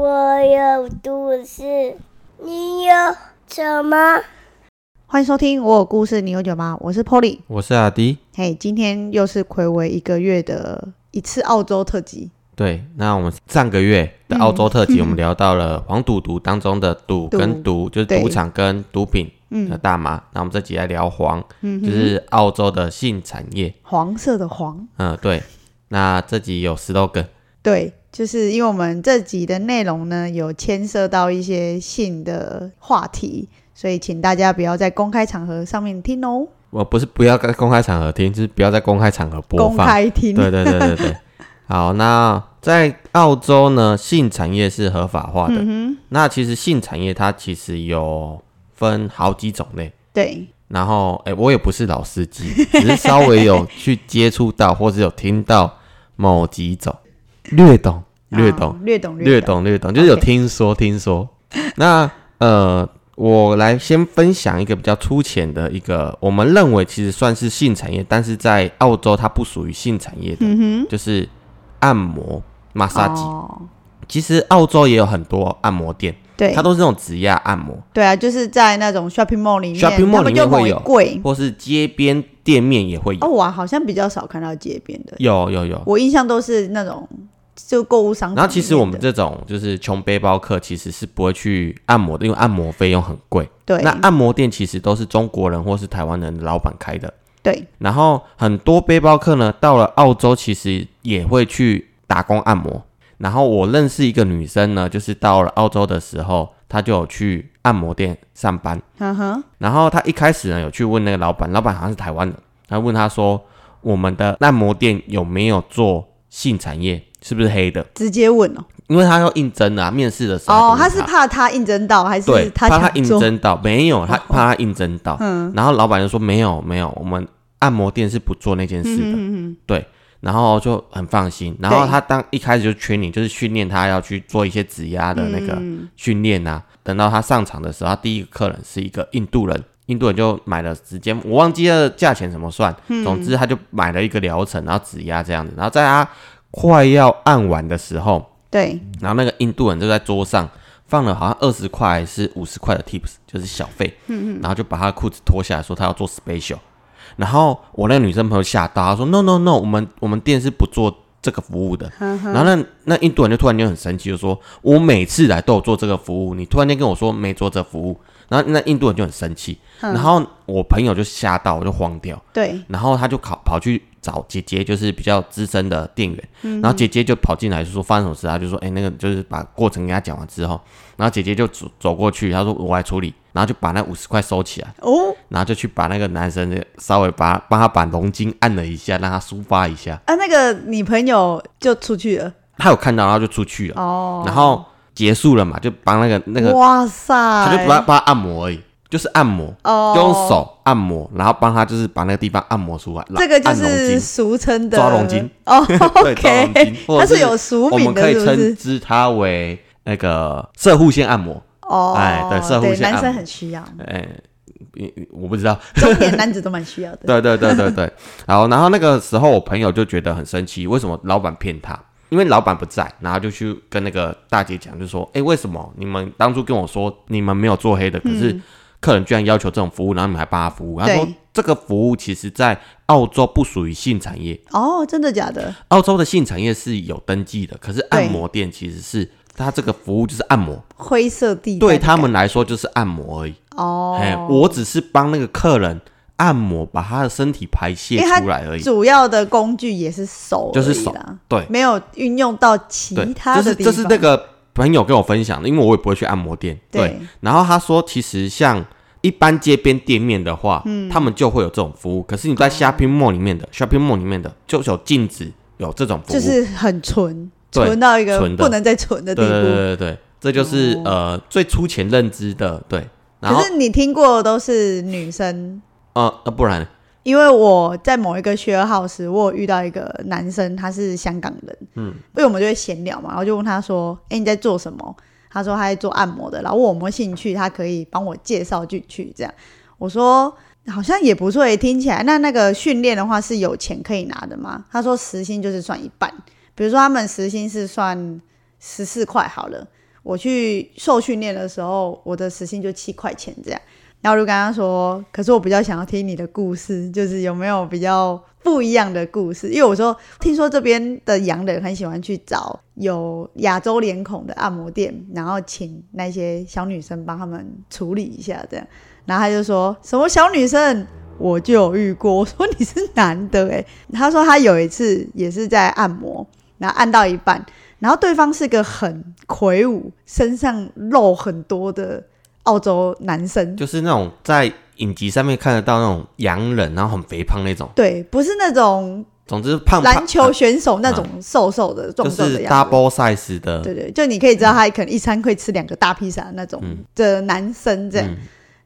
我有故事，你有什么？欢迎收听《我有故事，你有酒吗》？我是 Polly。我是阿迪。嘿，今天又是暌违一个月的一次澳洲特辑。对，那我们上个月的澳洲特辑，我们聊到了黄赌毒当中的赌 跟毒，就是赌场跟毒品的大麻。那我们这集来聊黄，就是澳洲的性产业，黄色的黄。嗯，对。那这集有十多个。对，就是因为我们这集的内容呢，有牵涉到一些性的话题，所以请大家不要在公开场合上面听哦。我不是不要在公开场合听，就是不要在公开场合播放。公开听。对对对对对。好，那在澳洲呢，性产业是合法化的。嗯那其实性产业它其实有分好几种类。对。然后，哎，我也不是老司机，只是稍微有去接触到，或者有听到某几种，略懂，略懂，略懂，略懂，略懂，就是有听说，听说。那呃，我来先分享一个比较粗浅的一个，我们认为其实算是性产业，但是在澳洲它不属于性产业的，就是。按摩、马杀鸡，其实澳洲也有很多按摩店，对，它都是那种指压按摩。对啊，就是在那种 shopping mall 里面，shopping mall 里面会有贵，或是街边店面也会有。哦，我好像比较少看到街边的，有有有，我印象都是那种就购物商。然后其实我们这种就是穷背包客，其实是不会去按摩的，因为按摩费用很贵。对，那按摩店其实都是中国人或是台湾人的老板开的。对，然后很多背包客呢，到了澳洲其实也会去打工按摩。然后我认识一个女生呢，就是到了澳洲的时候，她就有去按摩店上班。嗯哼。然后她一开始呢，有去问那个老板，老板好像是台湾人，她问他说：“我们的按摩店有没有做性产业？是不是黑的？”直接问哦，因为他要应征啊，面试的时候。哦，他是怕他应征到，还是他怕他应征到？没有，他怕他应征到。嗯。然后老板就说：“没有，没有，我们。”按摩店是不做那件事的，嗯对，然后就很放心。然后他当一开始就劝你，就是训练他要去做一些指压的那个训练啊。等到他上场的时候，他第一个客人是一个印度人，印度人就买了直接，我忘记了价钱怎么算。总之他就买了一个疗程，然后指压这样子。然后在他快要按完的时候，对，然后那个印度人就在桌上放了好像二十块还是五十块的 tips，就是小费。嗯嗯，然后就把他的裤子脱下来说他要做 special。然后我那个女生朋友吓到，她说：“No No No，我们我们店是不做这个服务的。”然后那那印度人就突然间很生气，就说：“我每次来都有做这个服务，你突然间跟我说没做这服务。”然后那印度人就很生气，然后我朋友就吓到，我就慌掉。对，然后他就跑跑去找姐姐，就是比较资深的店员。然后姐姐就跑进来就说发生什么事，他就说：“哎，那个就是把过程给他讲完之后，然后姐姐就走走过去，他说我来处理。”然后就把那五十块收起来哦，然后就去把那个男生稍微把帮他把龙筋按了一下，让他抒发一下。啊，那个女朋友就出去了，他有看到，然后就出去了。哦，然后结束了嘛，就帮那个那个，哇塞，他就帮帮他按摩而已，就是按摩，哦，用手按摩，然后帮他就是把那个地方按摩出来。这个就是俗称的抓龙筋哦，对，抓龙筋，它是有俗名的，我们可以称之它为那个射护线按摩。哦，哎，对，社会男生很需要。哎，我不知道，中年男子都蛮需要的。对对对对对。然后，然后那个时候我朋友就觉得很生气，为什么老板骗他？因为老板不在，然后就去跟那个大姐讲，就说：“哎，为什么你们当初跟我说你们没有做黑的，可是客人居然要求这种服务，然后你们还帮他服务？”他说：“这个服务其实在澳洲不属于性产业。”哦，真的假的？澳洲的性产业是有登记的，可是按摩店其实是。他这个服务就是按摩，灰色地对他们来说就是按摩而已。哦，哎，我只是帮那个客人按摩，把他的身体排泄出来而已。主要的工具也是手，就是手，对，没有运用到其他的。就是这是那个朋友跟我分享的，因为我也不会去按摩店。对，然后他说，其实像一般街边店面的话，嗯，他们就会有这种服务。可是你在 shopping mall 里面的 shopping mall 里面的，就有禁止有这种服务，就是很纯。纯到一个不能再纯的地步，对对对对，这就是呃最粗浅认知的对。可是你听过的都是女生，呃呃不然，因为我在某一个 share house，我有遇到一个男生，他是香港人，嗯，因为我们就会闲聊嘛，然后就问他说：“哎，你在做什么？”他说他在做按摩的，然后问我有没有兴趣，他可以帮我介绍进去。这样我说好像也不错，听起来那那个训练的话是有钱可以拿的吗？他说时薪就是算一半。比如说，他们时薪是算十四块好了，我去受训练的时候，我的时薪就七块钱这样。然后我就跟他说，可是我比较想要听你的故事，就是有没有比较不一样的故事？因为我说听说这边的洋人很喜欢去找有亚洲脸孔的按摩店，然后请那些小女生帮他们处理一下这样。然后他就说什么小女生，我就有遇过。我说你是男的诶、他说他有一次也是在按摩，然后按到一半，然后对方是个很魁梧、身上肉很多的澳洲男生，就是那种在影集上面看得到那种洋人，然后很肥胖那种。对，不是那种总之胖胖篮球选手那种瘦瘦的、就是壮壮的样子。double size 的，对对，就你可以知道他可能一餐会吃两个大披萨那种的男生这样。嗯。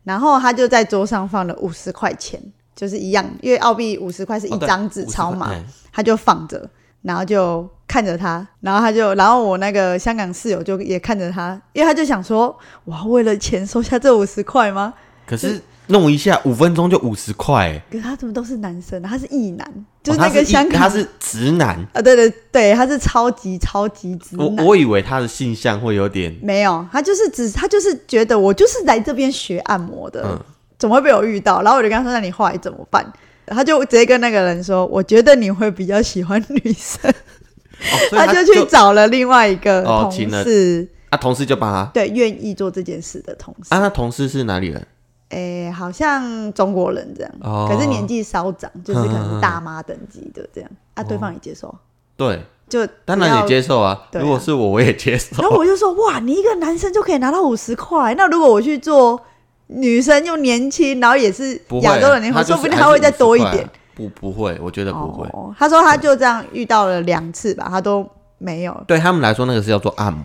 然后他就在桌上放了五十块钱，就是一样，因为澳币五十块是一张纸钞嘛，他就放着，然后就看着他，然后他就，然后我那个香港室友就也看着他，因为他就想说，哇，为了钱收下这五十块吗？可是弄一下五分钟就五十块，哎可是他怎么都是男生啊？他是异男，就哦是那个香港，他是直男，啊，对对对，他是超级超级直我男。我以为他的性向会有点，没有，他就是只他就是觉得我就是来这边学按摩的，嗯怎么会被我遇到？然后我就跟他说：“那你后来怎么办？”他就直接跟那个人说：“我觉得你会比较喜欢女生。哦”所以他就去找了另外一个同事，啊，同事就帮他对，愿意做这件事的同事。啊，那同事是哪里人？诶、好像中国人这样，哦可是年纪稍长，就是可能大妈等级的这样。啊，对方也接受，对，就当然也接。受啊。啊如果是我，我也接受。然后我就说：“哇，你一个男生就可以拿到五十块，那如果我去做女生又年轻，然后也是亚洲人说不定还会再多一点。还是50块啊。不，不会，我觉得不会。哦，他说他就这样遇到了两次吧，他都没有。对他们来说，那个是叫做按摩。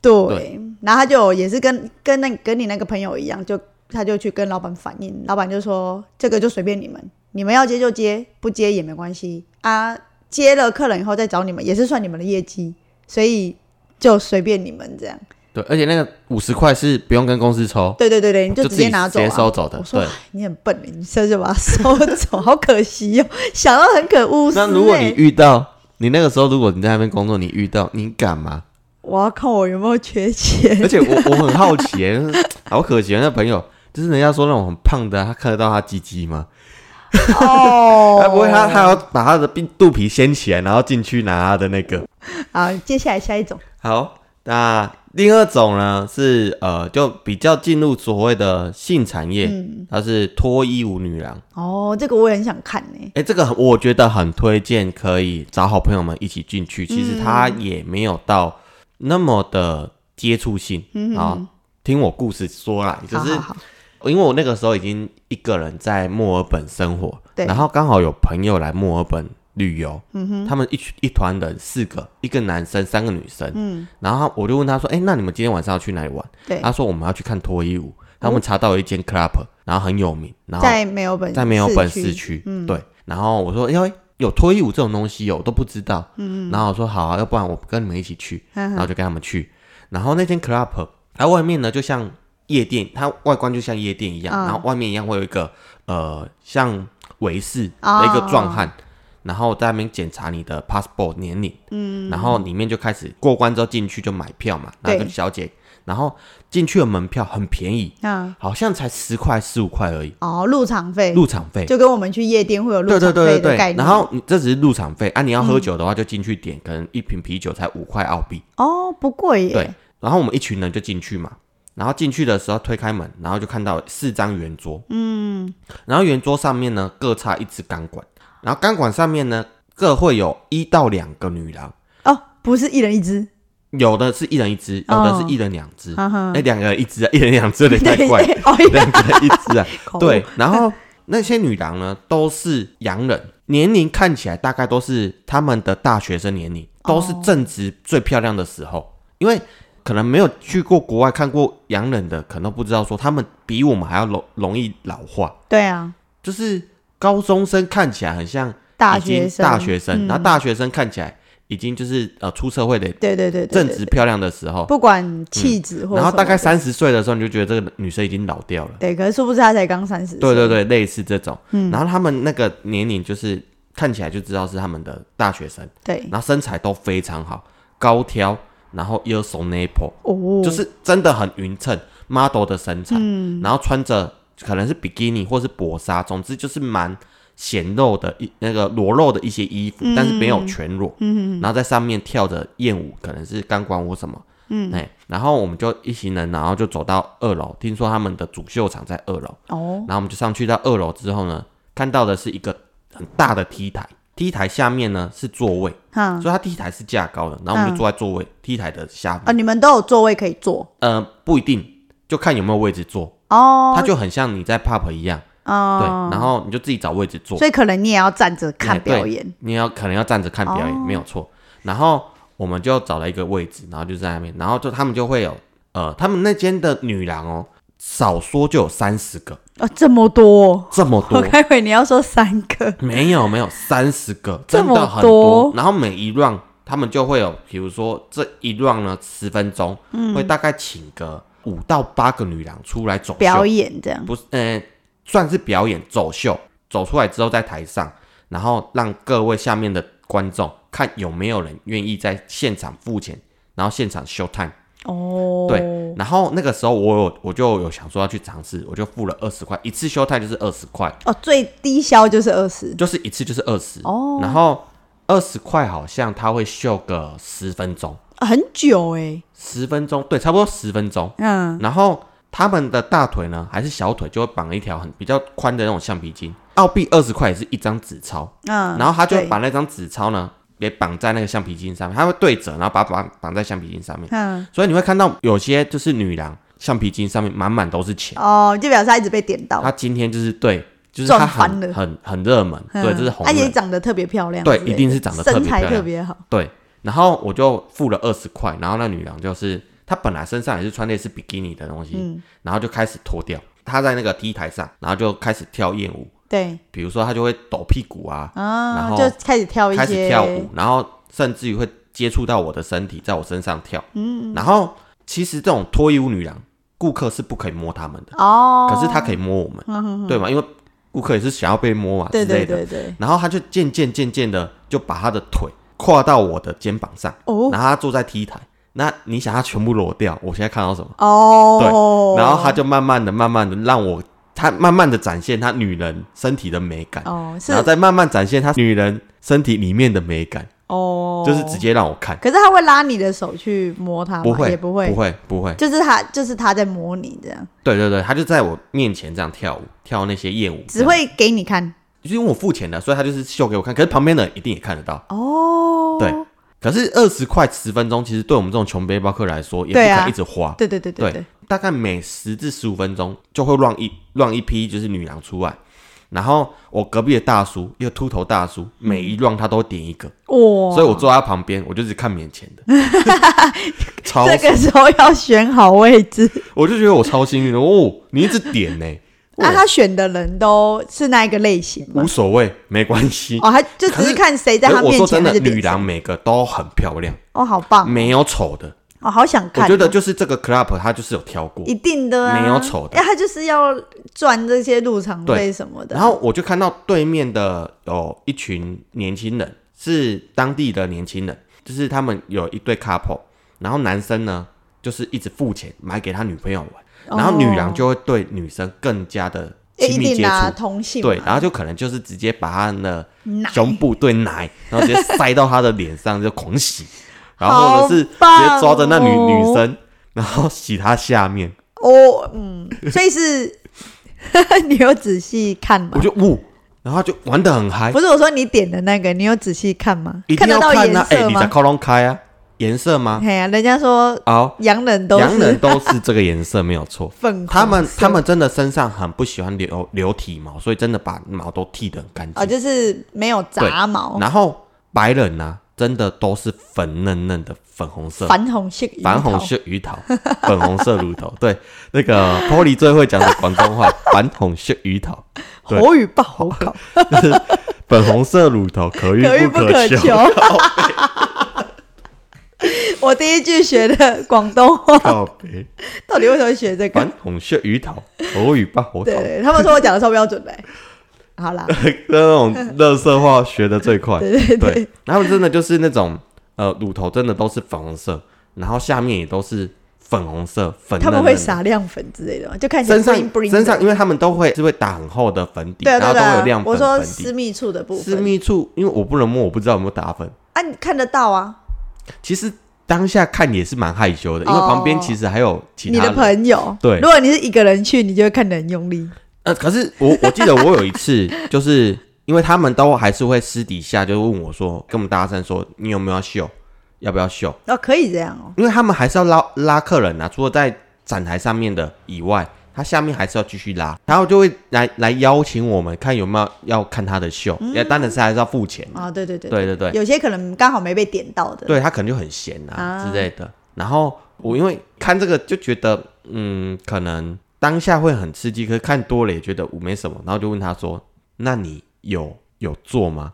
对，对然后他就也是跟跟那跟你那个朋友一样，就他就去跟老板反映，老板就说这个就随便你们，你们要接就接，不接也没关系啊。接了客人以后再找你们，也是算你们的业绩，所以就随便你们这样。对，而且那个五十块是不用跟公司抽，对对对对，你就直接拿走、啊，直接收走的我说对哎你很笨，你现在就把它收走，好可惜哦，想到很可恶。那如果你遇到你那个时候，如果你在那边工作，你遇到你敢吗？我要看我有没有缺钱。而且我我很好奇耶，好可惜啊！那朋友就是人家说那种很胖的啊，他看得到他鸡鸡吗？哦他不会他他要把他的肚肚皮掀起来，然后进去拿他的那个。好，接下来下一种，好，那第二种呢是呃，就比较进入所谓的性产业，嗯它是脱衣舞女郎。哦，这个我也很想看呢。哎、这个我觉得很推荐，可以找好朋友们一起进去。其实它也没有到那么的接触性啊、听我故事说来，就是因为我那个时候已经一个人在墨尔本生活，对然后刚好有朋友来墨尔本旅游，嗯他们一群一团人四个，一个男生，三个女生，嗯，然后我就问他说，哎、那你们今天晚上要去哪里玩？对，他说我们要去看脱衣舞，他们查到有一间 club，然后很有名，然后在没有本，在没有本市区，对。然后我说，因为有脱衣舞这种东西哦，我都不知道。嗯然后我说好啊，要不然我跟你们一起去，嗯然后就跟他们去。然后那间 club，它外面呢就像夜店，它外观就像夜店一样，嗯然后外面一样会有一个呃像维士的一个壮汉。然后在那边检查你的 passport 年龄，嗯，然后里面就开始过关之后进去就买票嘛，那个小姐，然后进去的门票很便宜，嗯，好像才十块十五块而已，哦，入场费，入场费，就跟我们去夜店会有入场对对对，费的概念。然后你这只是入场费啊，你要喝酒的话就进去点，可能一瓶啤酒才五块澳币。哦，不贵耶。对，然后我们一群人就进去嘛，然后进去的时候推开门，然后就看到四张圆桌，嗯，然后圆桌上面呢各插一支钢管，然后钢管上面呢各会有一到两个女郎，哦，不是一人一只，有的是一人一只，有的是一人两只，哈哈。哎，两个人一只啊，一人两只有点太怪，哦，两个人一只啊，口对，然后那些女郎呢，都是洋人，年龄看起来大概都是他们的大学生年龄，都是正值最漂亮的时候。因为可能没有去过国外看过洋人的，可能都不知道说他们比我们还要容容易老化。对啊，就是高中生看起来很像大学生，大学生，嗯。然后大学生看起来已经就是呃出社会的对对对正值漂亮的时候，不管气质或然后大概三十岁的时候，你就觉得这个女生已经老掉了。对，可是殊不知她才刚三十，对对，对，类似这种。嗯。然后他们那个年龄就是看起来就知道是他们的大学生，对，然后身材都非常好，高挑，然后又手 nipple，哦，就是真的很匀称 model 的身材，然后穿着可能是比基尼或是薄纱，总之就是蛮显露的一那个裸露的一些衣服，但是没有全裸，嗯，然后在上面跳着艳舞，可能是钢管舞什么，嗯，哎，然后我们就一行人，然后就走到二楼，听说他们的主秀场在二楼，哦，然后我们就上去到二楼之后呢，看到的是一个很大的 T 台，T 台下面呢是座位，哈，所以它 T 台是架高的，然后我们就坐在座位 T 台的下面，啊，你们都有座位可以坐？呃，不一定，就看有没有位置坐，哦，它就很像你在 pub 一样。哦，对，哦，然后你就自己找位置坐，所以可能你也要站着看表演，你要可能要站着看表演，哦。没有错。然后我们就找了一个位置，然后就在那边，然后就他们就会有，呃，他们那间的女郎哦，少说就有三十个，哦，这么多，这么多，我开会你要说三个，没有没有三十个，真的很多。然后每一 round 他们就会有，比如说这一 round 呢十分钟，嗯。会大概请个五到八个女郎出来走秀。表演这样，不是，呃，算是表演走秀，走出来之后在台上，然后让各位下面的观众看有没有人愿意在现场付钱，然后现场 show time。哦，对，然后那个时候我有我就有想说要去尝试，我就付了二十块，一次 show time 就是二十块，哦，最低消就是二十，就是一次就是二十。哦。然后二十块好像他会秀个十分钟，啊很久哎，十分钟，对，差不多十分钟。嗯，然后他们的大腿呢，还是小腿，就会绑一条很比较宽的那种橡皮筋。澳币二十块也是一张纸钞，嗯，然后他就把那张纸钞呢给绑在那个橡皮筋上面，他会对折，然后把它绑绑在橡皮筋上面。嗯，所以你会看到有些就是女郎橡皮筋上面满满都是钱。哦，就表示他一直被点到，她今天就是对，就是赚她很很很热门，嗯。对，这是红而且。长得特别漂亮对，一定是长得特别身材特别好，对，然后我就付了二十块，然后那女郎就是她本来身上也是穿类似比基尼的东西，嗯。然后就开始脱掉，她在那个 T 台上，然后就开始跳艳舞，对。比如说她就会抖屁股啊，然啊，后就开始跳一些。开始跳舞，然后甚至于会接触到我的身体，在我身上跳，嗯，然后其实这种脱衣舞女郎，顾客是不可以摸他们的，哦，可是她可以摸我们，对吗？因为顾客也是想要被摸啊之对类的，对对对，然后她就渐渐渐渐的就把她的腿跨到我的肩膀上，哦然后他坐在 T 台。那你想他全部裸掉，我现在看到什么？哦，对然后他就慢慢的、慢慢的让我，他慢慢的展现他女人身体的美感，哦是然后再慢慢展现他女人身体里面的美感，哦，就是直接让我看，可是他会拉你的手去摸它吗？不会，也不会，不会，不会。就是他，就是他在摸你这样，对对对，他就在我面前这样跳舞，跳那些艳舞，只会给你看。就是因为我付钱的，所以他就是秀给我看。可是旁边的人一定也看得到。哦，对。可是二十块十分钟，其实对我们这种穷背包客来说，也不对啊。可以一直花。对对对对对，大概每十至十五分钟就会让一让一批就是女郎出来，然后我隔壁的大叔，一个秃头大叔，每一 round 他都点一个，哇，所以我坐在他旁边，我就只看面前的，超 这个时候要选好位置。我就觉得我超幸运的。哦，你一直点呢、那他选的人都是那一个类型吗无？所谓，没关系。哦，他就只是是看谁在他面前，我说真的女郎每个都很漂亮，哦，好棒，没有丑的。哦，好想看哦。我觉得就是这个 club 他就是有挑过，一定的啊，没有丑的哎，他就是要赚这些入场费什么的。然后我就看到对面的有一群年轻人，是当地的年轻人，就是他们有一对 couple，然后男生呢就是一直付钱买给他女朋友玩，然后女郎就会对女生更加的亲密接触，同性对，然后就可能就是直接把她的胸部对奶，然后直接塞到她的脸上就狂洗，然后或者是直接抓着那女哦女生，然后洗她下面，哦，嗯，所以是 你有仔细看吗我？就呜，然后就玩的很嗨不，是我说你点的那个，你有仔细看吗？一定得到颜要看啊！哎，色吗？你在靠拢开啊，颜色吗？嘿呀，人家说哦，洋人都洋人都是这个颜色没有错。粉，他们他们真的身上很不喜欢留留体毛，所以真的把毛都剃得很干哦，净。就是没有杂毛，然后白人呢、真的都是粉嫩嫩的粉红色，粉红色鱼头，矾红色鱼头，粉红色乳头。对，那个 Polly 最会讲的广东话，粉红色鱼头，对口语不好考，粉红色乳头，可遇不可求。求。我第一句学的广东话，到底为什么学这个矾？红色鱼头，口语不好对头。对，他们说我讲的超标准的欸。好啦，那种乐色话学的最快。对对对对，他们真的就是那种呃乳头真的都是粉红色，然后下面也都是粉红色粉嫩嫩。他们会撒亮粉之类的吗？就看身上身上，因为他们都会是会打很厚的粉底，然后都有亮，粉我说。私密处的部分私密处，因为我不能摸，我不知道有没有打粉。啊，你看得到啊，其实当下看也是蛮害羞的，因为旁边其实还有其你的。朋友。对如果你是一个人去，你就会看得很用力。呃，可是我我记得我有一次，就是因为他们都还是会私底下就问我说，跟我们搭讪说你有没有要秀，要不要秀？哦，可以这样哦。因为他们还是要拉拉客人啊，除了在展台上面的以外，他下面还是要继续拉，然后就会来来邀请我们看有没有要看他的秀，也、当然是还是要付钱。的。啊，对对对。对对对，有些可能刚好没被点到的。对他可能就很闲啊啊。之类的。然后我因为看这个就觉得，嗯，可能当下会很刺激，可是看多了也觉得我没什么，然后就问他说：“那你有有做吗？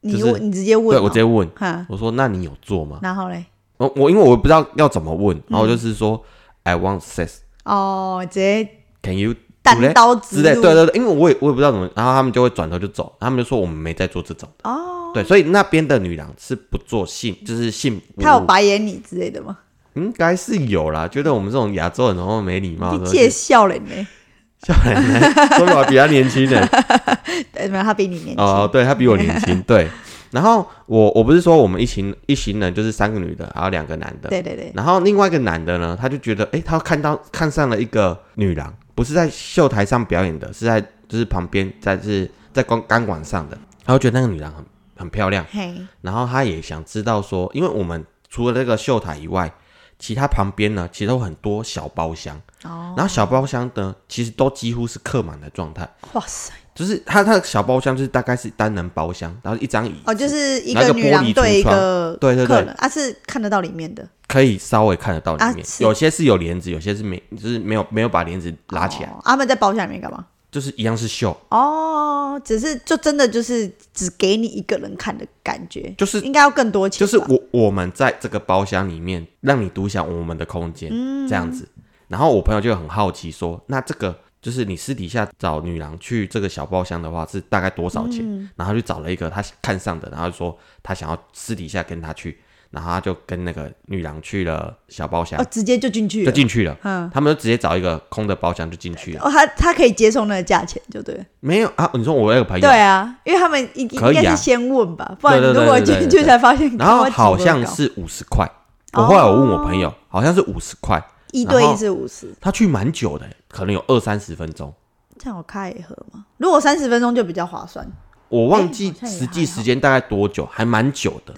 你就是问你直接？”问我直接问，我说：“那你有做吗？然后嘞，？”我我因为我不知道要怎么问，嗯然后就是说、i want sex, 哦，直接 can you 单刀直之类，入对对对，因为我也我也不知道怎么，然后他们就会转头就走，他们就说我们没在做这种，哦，对，所以那边的女郎是不做性，就是性服务，他有白眼你之类的吗？应该是有啦，觉得我们这种亚洲人然后没礼貌，你介笑人呢？笑人呢，说明我比他年轻人 对，没有，他比你年轻。哦，对他比我年轻，对。然后我我不是说我们一行一行人就是三个女的，还有两个男的，对对对，然后另外一个男的呢，他就觉得，哎，他看到看上了一个女郎，不是在秀台上表演的，是在就是旁边在是在钢钢管上的，他会觉得那个女郎很很漂亮，嘿，然后他也想知道说，因为我们除了那个秀台以外，其他旁边呢其实有很多小包厢，哦，然后小包厢呢其实都几乎是客满的状态。哇塞，就是它它的小包厢就是大概是单人包厢，然后一张椅子哦，就是一拿个个女郎玻璃对一橱窗个对对对。啊，是看得到里面的，可以稍微看得到里面，啊有些是有帘子，有些是没，就是没有没有把帘子拉起来，哦啊他们在包厢里面干嘛？就是一样是秀，哦，只是就真的就是只给你一个人看的感觉，就是应该要更多钱，就是我我们在这个包厢里面让你独享我们的空间，嗯这样子。然后我朋友就很好奇说，那这个就是你私底下找女郎去这个小包厢的话是大概多少钱？嗯然后就找了一个他看上的，然后就说他想要私底下跟他去，然后他就跟那个女郎去了小包厢哦，，直接就进去了，就进去了。嗯，他们就直接找一个空的包厢就进去了。哦，他他可以接受那个价钱，就对了。没有啊？你说我那个朋友，对啊，因为他们应可以啊应该是先问吧，不然对对对如果进对对对去才发现，然后好像是五十块。我后来我问我朋友，好像是五十块。一对一是五十，他去蛮久的，可能有二三十分钟，这样我开一盒吗？如果三十分钟就比较划算，我忘记实际时间大概多久，还蛮久的。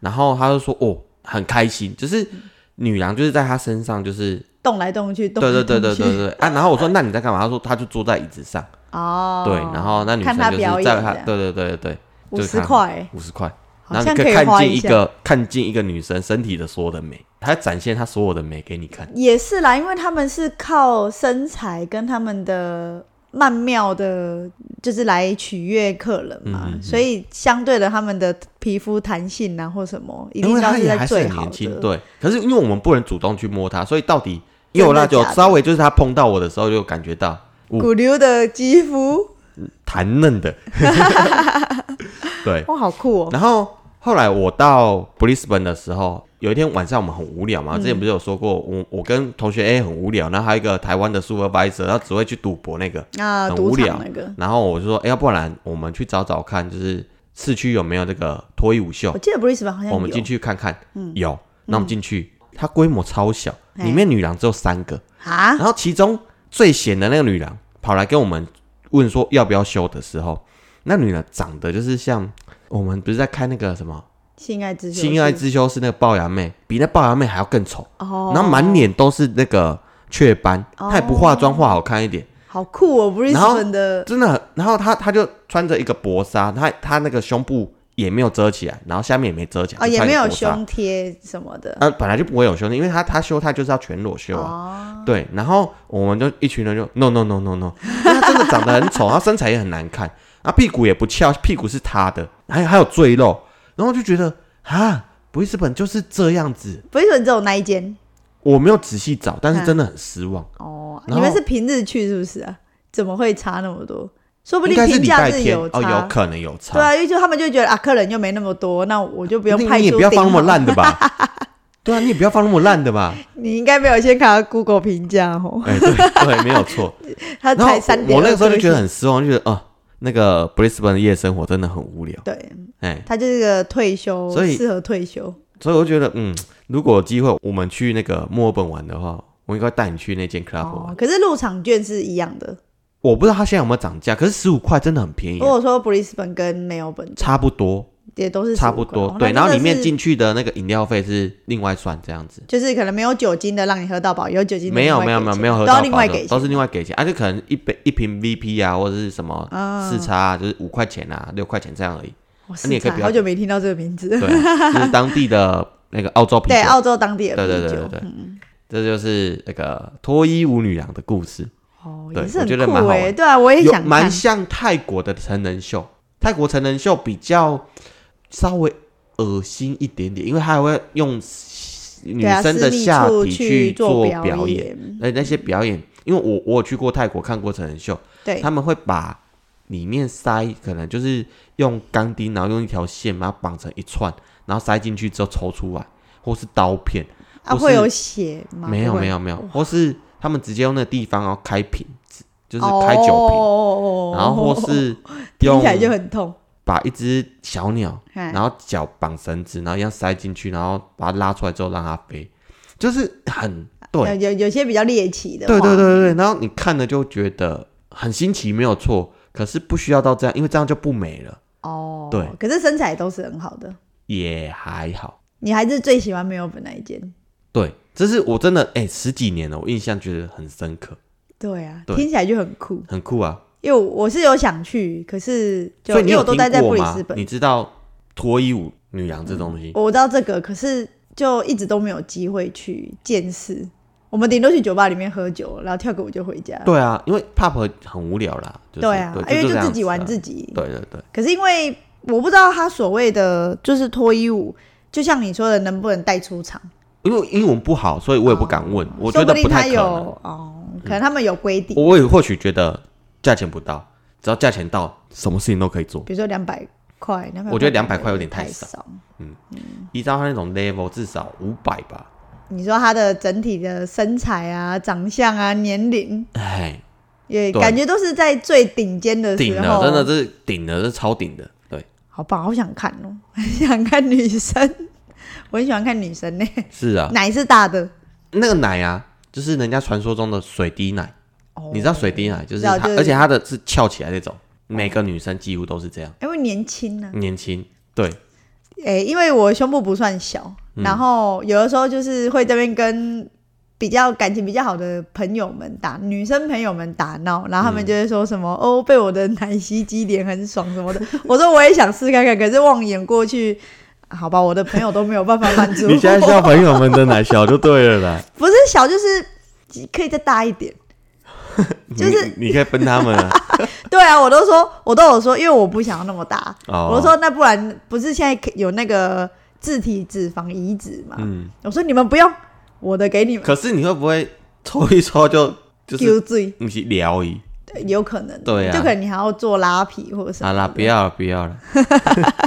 然后他就说哦，很开心，就是女郎就是在他身上，就是动来动去，动对来对对对对对 啊。然后我说那你在干嘛？他说他就坐在椅子上，哦，对，然后那女看生就是在他对对对对对，五十块。欸，五十块，然后你可以看见一个看见一个女生身体的所有的美，她展现她所有的美给你看。也是啦，因为他们是靠身材跟他们的曼妙的，就是来取悦客人嘛，嗯嗯嗯所以相对的他们的皮肤弹性啊或什么，一因定要在为她也还是最好很年轻，对。可是因为我们不能主动去摸它，所以到底有啦，就真的假的稍微就是他碰到我的时候，就感觉到骨溜的肌肤，弹嫩的，对。哇，好酷哦！然后后来我到 Brisbane 的时候，有一天晚上我们很无聊嘛，之前不是有说过，我我跟同学 A 很无聊，然后还有一个台湾的 supervisor，他只会去赌博那个，啊，很无聊。那个，然后我就说，哎，要不然我们去找找看，就是市区有没有这个脱衣舞秀。我，记得 Brisbane 好像有。我们进去看看，嗯。有，那我们进去，它规模超小，里面女郎只有三个，啊？然，后其中最显的那个女郎跑来跟我们问说要不要修的时候，那女的长得就是像我们不是在看那个什么性爱之修《性爱之修》是那个龅牙妹，比那龅牙妹还要更丑，哦，然后满脸都是那个雀斑，哦。她也不化妆，化好看一点，好酷哦然后的。真的很。然后她她就穿着一个薄纱，她她那个胸部也没有遮起来，然后下面也没遮起来，哦，就也没有穿一个薄纱。胸贴什么的。呃，本来就不会有胸贴，因为她她修她就是要全裸修啊。哦，对，然后我们就一群人就 no no no no no，因为他真的长得很丑，她身材也很难看，啊屁股也不翘，屁股是塌的，还有还有赘肉，然后就觉得啊，布里斯本就是这样子，Brisbane 只有那一间我没有仔细找，但嗯是真的很失望，哦，然后你们是平日去是不是啊？怎么会差那么多？说不应该是定平假日有差，哦，有可能有差，对啊，因为就他们就觉得啊，客人又没那么多，那我就不用你派出你也不要放那么烂的吧，对啊，你也不要放那么烂的吧。你应该没有先看到 Google 评价哦，哎，对对，没有错。他然后才三点。我那个时候就觉得很失望，就觉得哦，那个 Brisbane 的夜生活真的很无聊。对，哎，他就是个退休，所以适合退休。所以我就觉得，嗯，如果有机会我们去那个墨尔本玩的话，我应该带你去那间 club 玩。哦，可是入场券是一样的。我不知道它现在有没有涨价，可是十五块真的很便宜啊，如果说 Brisbane 跟墨尔本差不多，也都是差不多。对，然后里面是进去的那个饮料费是另外算，这样子。就是可能没有酒精的让你喝到饱，有酒精的没有没有没有没有喝到另外给，钱都是另外给钱，而且可能一杯一瓶 VP 啊，或者是什么啊四叉啊，就是五块钱啊，六块钱这样而已。你也可以好久没听到这个名字。对啊，就是当地的那个澳洲 啤酒对，。澳洲当地的对对对对对，这就是那个脱衣舞女郎的故事，哦，对也是很我觉得蛮酷哎。好玩对啊，我也想看蛮。像泰国的成人秀。泰国成人秀比较稍微恶心一点点，因为他还会用女生的下体去做表表演。而，那那些表演，因为我我有去过泰国看过成人秀，对他们会把里面塞，可能就是用钢钉，然后用一条线把它绑成一串，然后塞进去之后抽出来，或是刀片，啊，会有血吗？没有没有没有，或是他们直接用那个地方然后开瓶子，就是开酒瓶，哦然后或是 听用起来就很痛。把一只小鸟，然然后脚绑绳子，然后一样塞进去，然后把它拉出来之后让它飞，就是很对有有有些比较猎奇的，对对对对，对，然后你看了就觉得很新奇，没有错，可是不需要到这样，因为这样就不美了，哦，对，可是身材都是很好的。也还好。你还是最喜欢没有本那一件？对，这是我真的哎、十几年了，我印象觉得很深刻，对啊，对听起来就很酷。很酷啊。因为我是有想去，可是就因为我都待在布里斯？本你，知道脱衣舞女郎这东西？我知道这个，可是就一直都没有机会去见识。我们顶多去酒吧里面喝酒，然后跳个舞就回家。对啊，因为 pop 很无聊啦。就是、对啊，因为就就自己玩自己。对对对，可是因为我不知道他所谓的就是脱衣舞，就像你说的，能不能带出场？因为英文不好，所以我也不敢问，我觉得不太可能。有哦，可能他们有规定，我也或许觉得价钱不到，只要价钱到，什么事情都可以做。比如说两百块，两百，我觉得两百块有点太太少。嗯。依照他那种 level，至少五百吧。你说他的整体的身材啊、长相啊、年龄，哎，也感觉都是在最顶尖的顶了，真的是顶了，是超顶的。对，好棒，好想看哦，很 想看女生，我很喜欢看女生呢，是啊，奶是大的，那个奶啊，就是人家传说中的水滴奶。哦。你知道水滴奶就是它，就是而且它的是翘起来那种，每个女生几乎都是这样，因为年轻呢、年轻。对，诶、因为我胸部不算小，嗯。然后有的时候就是会这边跟比较感情比较好的朋友们打，女生朋友们打闹，然后他们就会说什么、哦，被我的奶昔击脸很爽什么的。我说我也想试看看，可是望眼过去，好吧，我的朋友都没有办法满足。你现在我叫朋友们的奶小就对了啦，不是小，就是可以再大一点。就是你你可以分他们啊。对啊，我都说，我都有说，因为我不想要那么大。哦我说，那不然不是现在可有那个自体脂肪移植嘛？嗯，我说你们不用，我的给你们可是你会不会抽一抽就 就是丢罪，不是疗愈？有可能，对啊就可能你还要做拉皮或者什么的。好啦，不要了，不要了。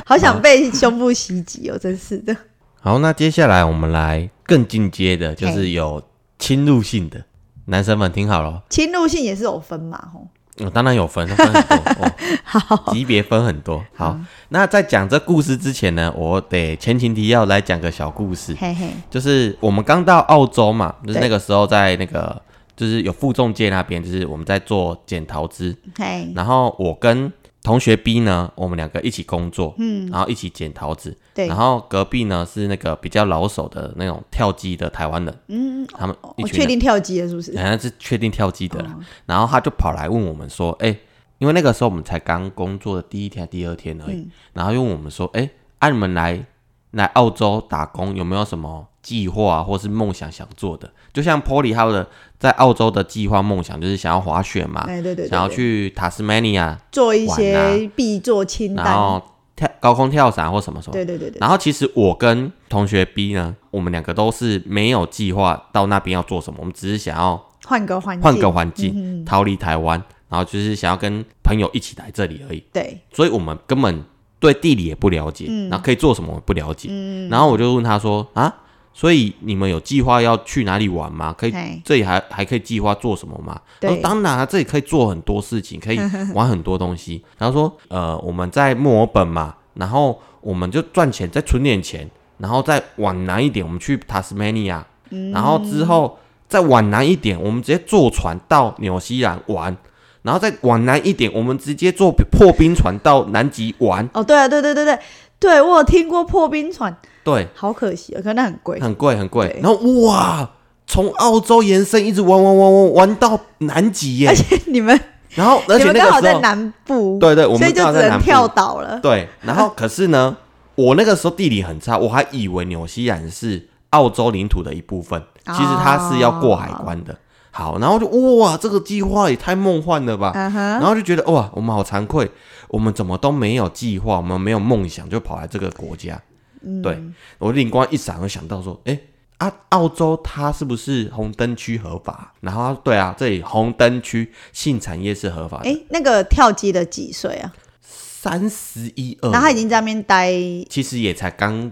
好想被胸部袭击哦，真是的。好，那接下来我们来更进阶的，就是有侵入性的。男生们听好了，侵入性也是有分嘛，吼。哦、当然有分，分很多，哦、好，级别分很多。好，那在讲这故事之前呢，我得前情提要来讲个小故事，嘿嘿，就是我们刚到澳洲嘛，就是那个时候在那个就是有负重界那边，就是我们在做剪桃枝，嘿，然后我跟同学 B 呢，我们两个一起工作，嗯，然后一起捡桃子，对。然，后隔壁呢是那个比较老手的那种跳机的台湾人，嗯，他们一确定跳机了是不是？好像是确定跳机的啦，然后他就跑来问我们说，哎、因为那个时候我们才刚工作的第一天、第二天而已，然后又问我们说，哎、按、你们来来澳洲打工有没有什么计划、啊、或是梦想想做的？就像 Polly 他的在澳洲的计划梦想就是想要滑雪嘛，哎，对对对，想要对去塔斯马尼亚，做一些啊必做清单。然后跳高空跳伞或什么什么。对对对对，然后其实我跟同学 B 呢，我们两个都是没有计划到那边要做什么，我们只是想要换个环境，换个环境，嗯逃离台湾，然后就是想要跟朋友一起来这里而已。对，所以我们根本对地理也不了解，嗯然后可以做什么我不了解。然后我就问他说啊，所以你们有计划要去哪里玩吗？可以嘿，这里还还可以计划做什么吗？对他说当然啊，这里可以做很多事情，可以 玩很多东西。然后说，呃，我们在墨尔本嘛，然后我们就赚钱，再存点钱，然后再往南一点，我们去塔斯曼尼亚，然后之后再往南一点，我们直接坐船到纽西兰玩。然后再往南一点，我们直接坐破冰船到南极玩。哦，对啊，对对对对，对我有听过破冰船，对，好可惜啊，可能很贵。很贵很贵。然后哇，从澳洲延伸一直玩玩玩玩玩到南极耶而。且你们然后而且刚好在南部，对对，我们刚好在南部只能跳岛了。对，然后 可是呢，我那个时候地理很差，我还以为纽西兰是澳洲领土的一部分，其实它是要过海关的。好，然后就哇，这个计划也太梦幻了吧！然后就觉得哇，我们好惭愧，我们怎么都没有计划，我们没有梦想，就跑来这个国家。嗯对我灵光一闪，我想到说，哎、啊，澳洲它是不是红灯区合法？然后对啊，这里红灯区性产业是合法的，哎，那个跳机的几岁啊？三十一二，然后他已经在那边待其实也才刚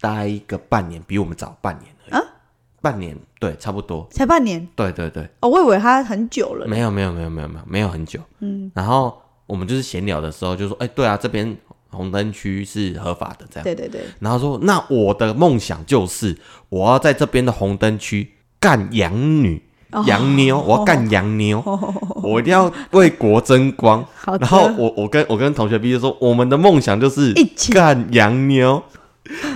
待个半年，比我们早半年而已。啊半年，对，差不多。才半年对对对，哦，我以为他很久了。没有没有没有没有没有没有很久。嗯，然后我们就是闲聊的时候就说，哎、对啊，这边红灯区是合法的，这样。对对对，然后说，那我的梦想就是我要在这边的红灯区干洋女。哦洋妞，我要干洋妞，我一定要为国争光。然后我我跟我跟同学 B 就说，我们的梦想就是一起干洋妞。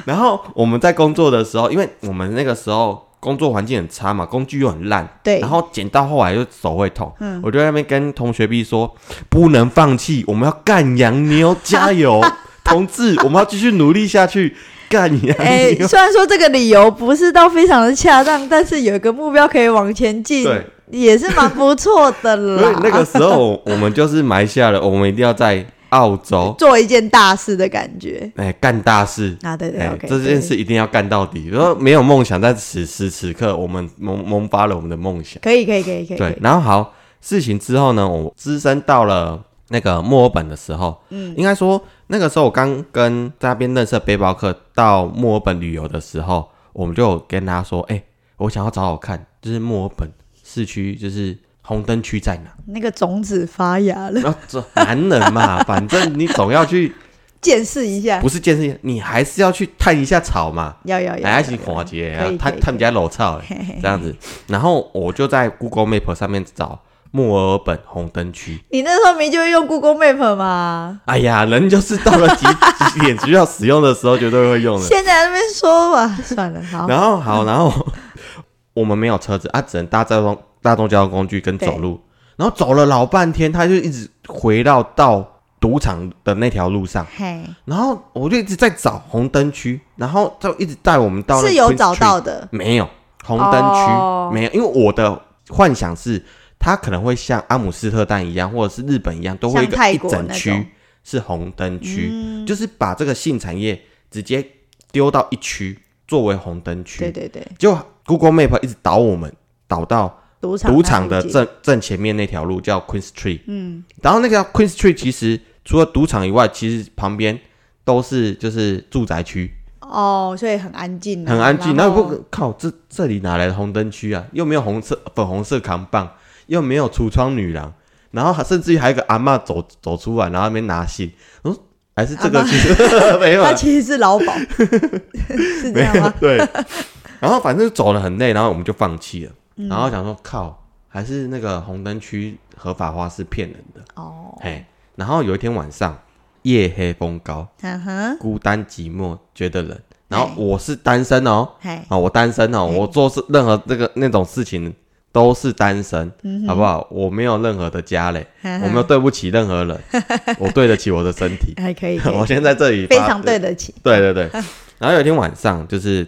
然后我们在工作的时候，因为我们那个时候工作环境很差嘛，工具又很烂，对然后剪到后来就手会痛，嗯我就在那边跟同学 B 说，不能放弃，我们要干洋妞，加油，同志，我们要继续努力下去，干洋哎，妞。虽然说这个理由不是到非常的恰当，但是有一个目标可以往前进，对，也是蛮不错的所以。那个时候我们就是埋下了，我们一定要在澳洲，做一件大事的感觉哎，干大事。啊，对对这件事一定要干到底。如果没有梦想，在此时此刻，我们萌萌发了我们的梦想。可以可以可以可以，对，然后好，事情之后呢，我资深到了那个墨尔本的时候，嗯，应该说那个时候我刚跟在那边认识的背包客到墨尔本旅游的时候，我们就有跟他说，哎、我想要找找看，就是墨尔本市区，就是红灯区在哪？那个种子发芽了，然后这男人嘛，反正你总要去，见识一下，不是健身，你还是要去探一下草嘛。要要要，哎，还是要要华姐可以，可以他他们家楼操哎，嘿嘿嘿这样子。然后我就在 Google Map 上面找墨尔本红灯区。你那时候没就会用 Google Map 吗？哎呀，人就是到了几几点需要使用的时候，绝对会用的。现在那边说吧，算了，好，然后好，然后我们没有车子啊，只能搭交通大众交通工具跟走路。然后走了老半天，他就一直回到到赌场的那条路上。嘿，然后我就一直在找红灯区，然后就一直带我们到那是有找到的，没有红灯区、哦。没有，因为我的幻想是它可能会像阿姆斯特丹一样，或者是日本一样，都会有一个一整区是红灯区，嗯。就是把这个性产业直接丢到一区作为红灯区。对对对，就 Google Map 一直导我们导到赌场赌场的正正前面那条路叫 Queen Street，嗯，然后那条 Queen Street 其实除了赌场以外，其实旁边都是就是住宅区。哦，所以很安静啊，很安静。那然后不靠，这这里哪来的红灯区啊？又没有红色粉红色扛棒，又没有橱窗女郎，然后还甚至于还有一个阿妈走走出来，然后那边拿信。嗯，还是这个其实 没有啊，他其实是劳保，是这没有样吗？对。然后反正走了很累，然后我们就放弃了。嗯然后想说靠，还是那个红灯区合法化是骗人的。哦，嘿，然后有一天晚上，夜黑风高，嗯哼，孤单寂寞，觉得冷。然后我是单身哦，啊，我单身哦，我做事任何这个那种事情都是单身，嗯好不好？我没有任何的家嘞，我没有对不起任何人，我对得起我的身体。还可以，我先在这里发非常对得起，对对对。然后有一天晚上，就是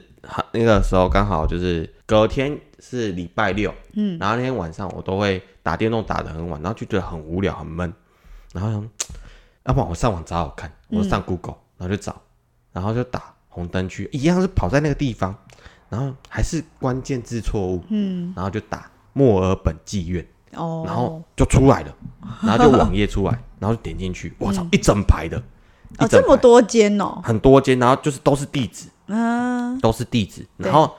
那个时候刚好就是隔天是礼拜六，嗯，然后那天晚上我都会打电动打得很晚，然后就觉得很无聊很闷，然后想，要不然我上网找找看，我上 Google，、然后就找，然后就打红灯区，一样是跑在那个地方，然后还是关键字错误，嗯，然后就打墨尔本妓院，哦，然后就出来了，然后就网页出来，然后就点进去，我操，一整排的，一哦这么多间哦，很多间，然后就是都是地址，嗯，都是地址，然后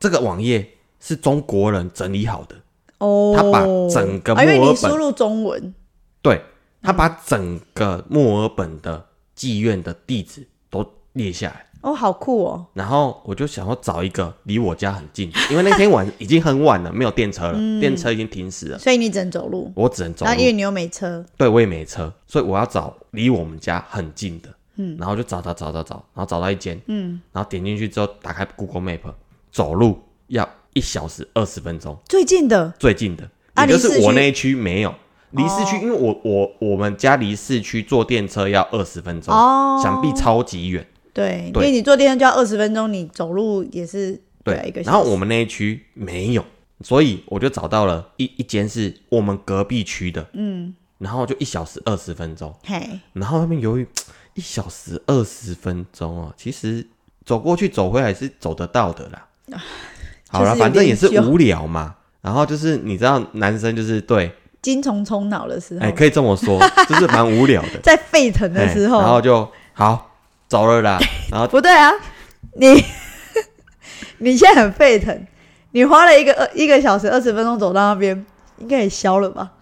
这个网页是中国人整理好的，哦，他把整个啊因为墨尔本你输入中文，对他把整个墨尔本的妓院的地址都列下来。哦，好酷哦，然后我就想要找一个离我家很近，因为那天晚已经很晚了，没有电车了，电车已经停驶了，所以你只能走路，我只能走路。然后。因为你又没车，对我也没车，所以我要找离我们家很近的，嗯，然后就找找找找找，然后找到一间，嗯，然后点进去之后，打开 Google Map，走路要一小时二十分钟，最近的？最近的，啊也就是我那一区没有。离市区，哦。因为我我我们家离市区坐电车要二十分钟，哦，想必超级远。对，因对为你坐电车就要二十分钟，你走路也是对啊一个小时。然后我们那一区没有，所以我就找到了一一间是我们隔壁区的，嗯，然后就一小时二十分钟，嘿，然后那边由于 一小时二十分钟哦，其实走过去走回来是走得到的啦。好了，反正也是无聊嘛。然后就是你知道，男生就是对，精虫充脑的时候，哎、可以这么说，就是蛮无聊的。在沸腾的哎时候，然后就好走了啦。然后不对啊，你 你现在很沸腾，你花了一个二一个小时二十分钟走到那边，应该也消了吧？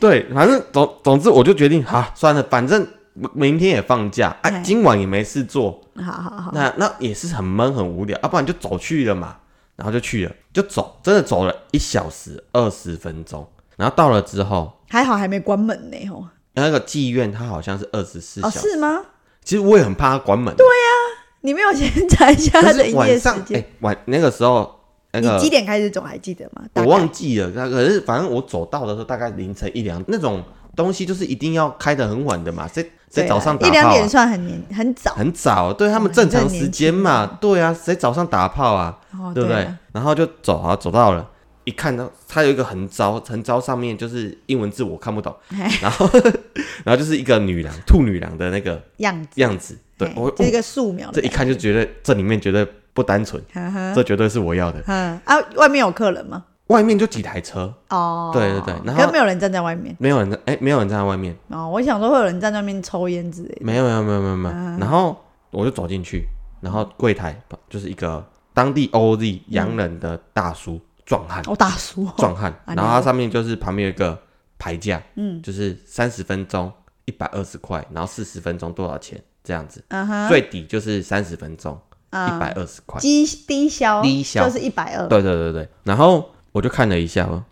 对，反正总总之我就决定，好算了，反正明天也放假，哎、哎今晚也没事做，好好好，那那也是很闷很无聊，要、不然就走去了嘛，然后就去了，就走，真的走了一小时二十分钟，然后到了之后，还好还没关门呢，吼，那个妓院它好像是二十四哦小时，是吗？其实我也很怕它关门，对呀，你没有先查一下可它的营业时间？晚那个时候那个你几点开始走还记得吗？我忘记了，那可是反正我走到的时候大概凌晨一两那种东西，就是一定要开的很晚的嘛，谁谁对啊早上打一两点？算很年很早，很早，对他们正常时间轻嘛，对啊，谁早上打炮啊？哦对不对？啊然后就走，啊走到了，一看到它有一个横招，横招上面就是英文字我看不懂，然后 然后就是一个女郎，兔女郎的那个样子，样子，对我我这个素描这一，看就觉得这里面绝对不单纯，呵呵这绝对是我要的。嗯啊，外面有客人吗？外面就几台车，哦，对对对。然后没有人站在外面。没有人在，哎，没有人站在外面，哦。我想说会有人站在外面抽烟之类的。没有没有没有没有没有。嗯。然后我就走进去，然后柜台就是一个当地 OZ 洋人的大叔，壮汉。哦，大叔哦，壮汉，啊然后它上面就是旁边有一个牌价，嗯，就是三十分钟一百二十块，然后四十分钟多少钱这样子，最底就是三十分钟一嗯百二十块，低低消，低消。就是一百二。对对对对，然后我就看了一下，嘛，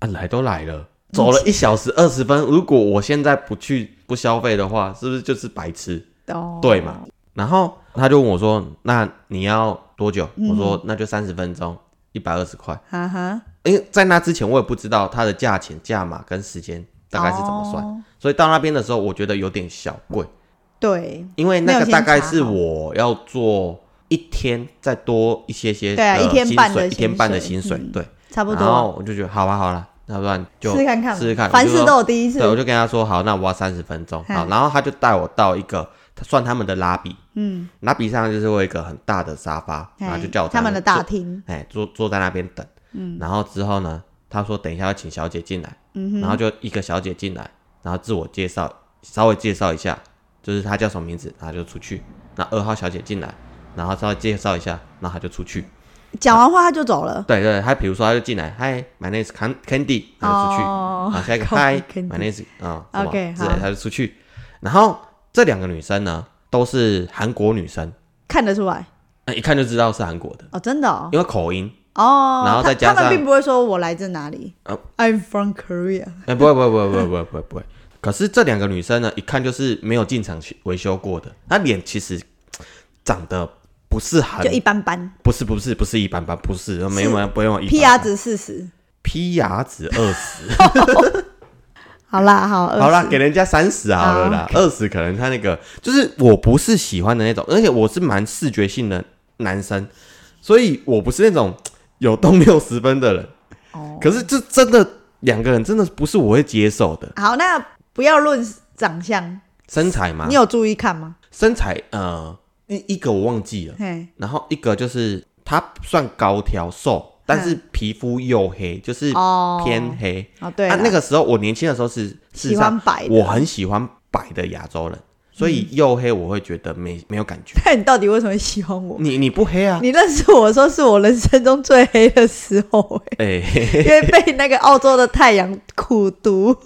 啊来都来了，走了一小时二十分，如果我现在不去不消费的话，是不是就是白痴？哦，对嘛？然后他就问我说：“那你要多久？”嗯我说：“那就三十分钟，一百二十块。”哈哈，因为在那之前我也不知道它的价钱、价码跟时间大概是怎么算，哦所以到那边的时候我觉得有点小贵，对因为那个大概是我要做一天再多一些些对一天半的薪水一天半的薪水对，差不多。然后，我就觉得好吧，好了，要不然就试试看看，试试看，凡事都有第一次。对，。我就跟他说好，那我要三十分钟，好，嗯。然后他就带我到一个算他们的拉比，嗯，拉比上就是会有一个很大的沙发，然后就叫我他们的大厅，哎，坐坐在那边等，嗯，然后之后呢，他说等一下要请小姐进来，嗯然后就一个小姐进来，然后自我介绍，稍微介绍一下，就是她叫什么名字，然后就出去，那二号小姐进来，然后稍微介绍一下，然后他就出去，讲完话他就走了。对对，他比如说他就进来，Hi, my name is Can- Candy，然后就出去，哦啊，下一个 Copy Hi, Candy my name is 啊 OK，之类好，她就出去，然后这两个女生呢都是韩国女生，看得出来？呃一看就知道是韩国的，哦，真的哦，因为口音，哦，然后再他加上他们并不会说我来自哪里。呃，I'm from Korea。哎、不会不会不会不会不会不会不会。可是这两个女生呢，一看就是没有进场去维修过的，她脸其实长得不是很就，一般般。不是不是不是一般般，不是没有不用一般，PR 值四十。，P R 值二十，好啦，好，好啦，20给人家三十好。了啦，二十可能他那个就是我不是喜欢的那种，而且我是蛮视觉性的男生，所以我不是那种 有动六十分的人。哦。可是这真的两个人真的不是我会接受的。好，那不要论长相，身材嘛你，有注意看吗？身材呃一一个我忘记了。然后一个就是他算高挑瘦，但是皮肤黝黑，就是哦，偏黑。哦，对啊，那个时候我年轻的时候是喜上欢白，我很喜欢白的亚洲人，所以黝黑我会觉得没没有感觉。那你到底为什么喜欢我？你你不黑啊？你认识我说是我人生中最黑的时候、欸，哎、因为被那个澳洲的太阳苦毒。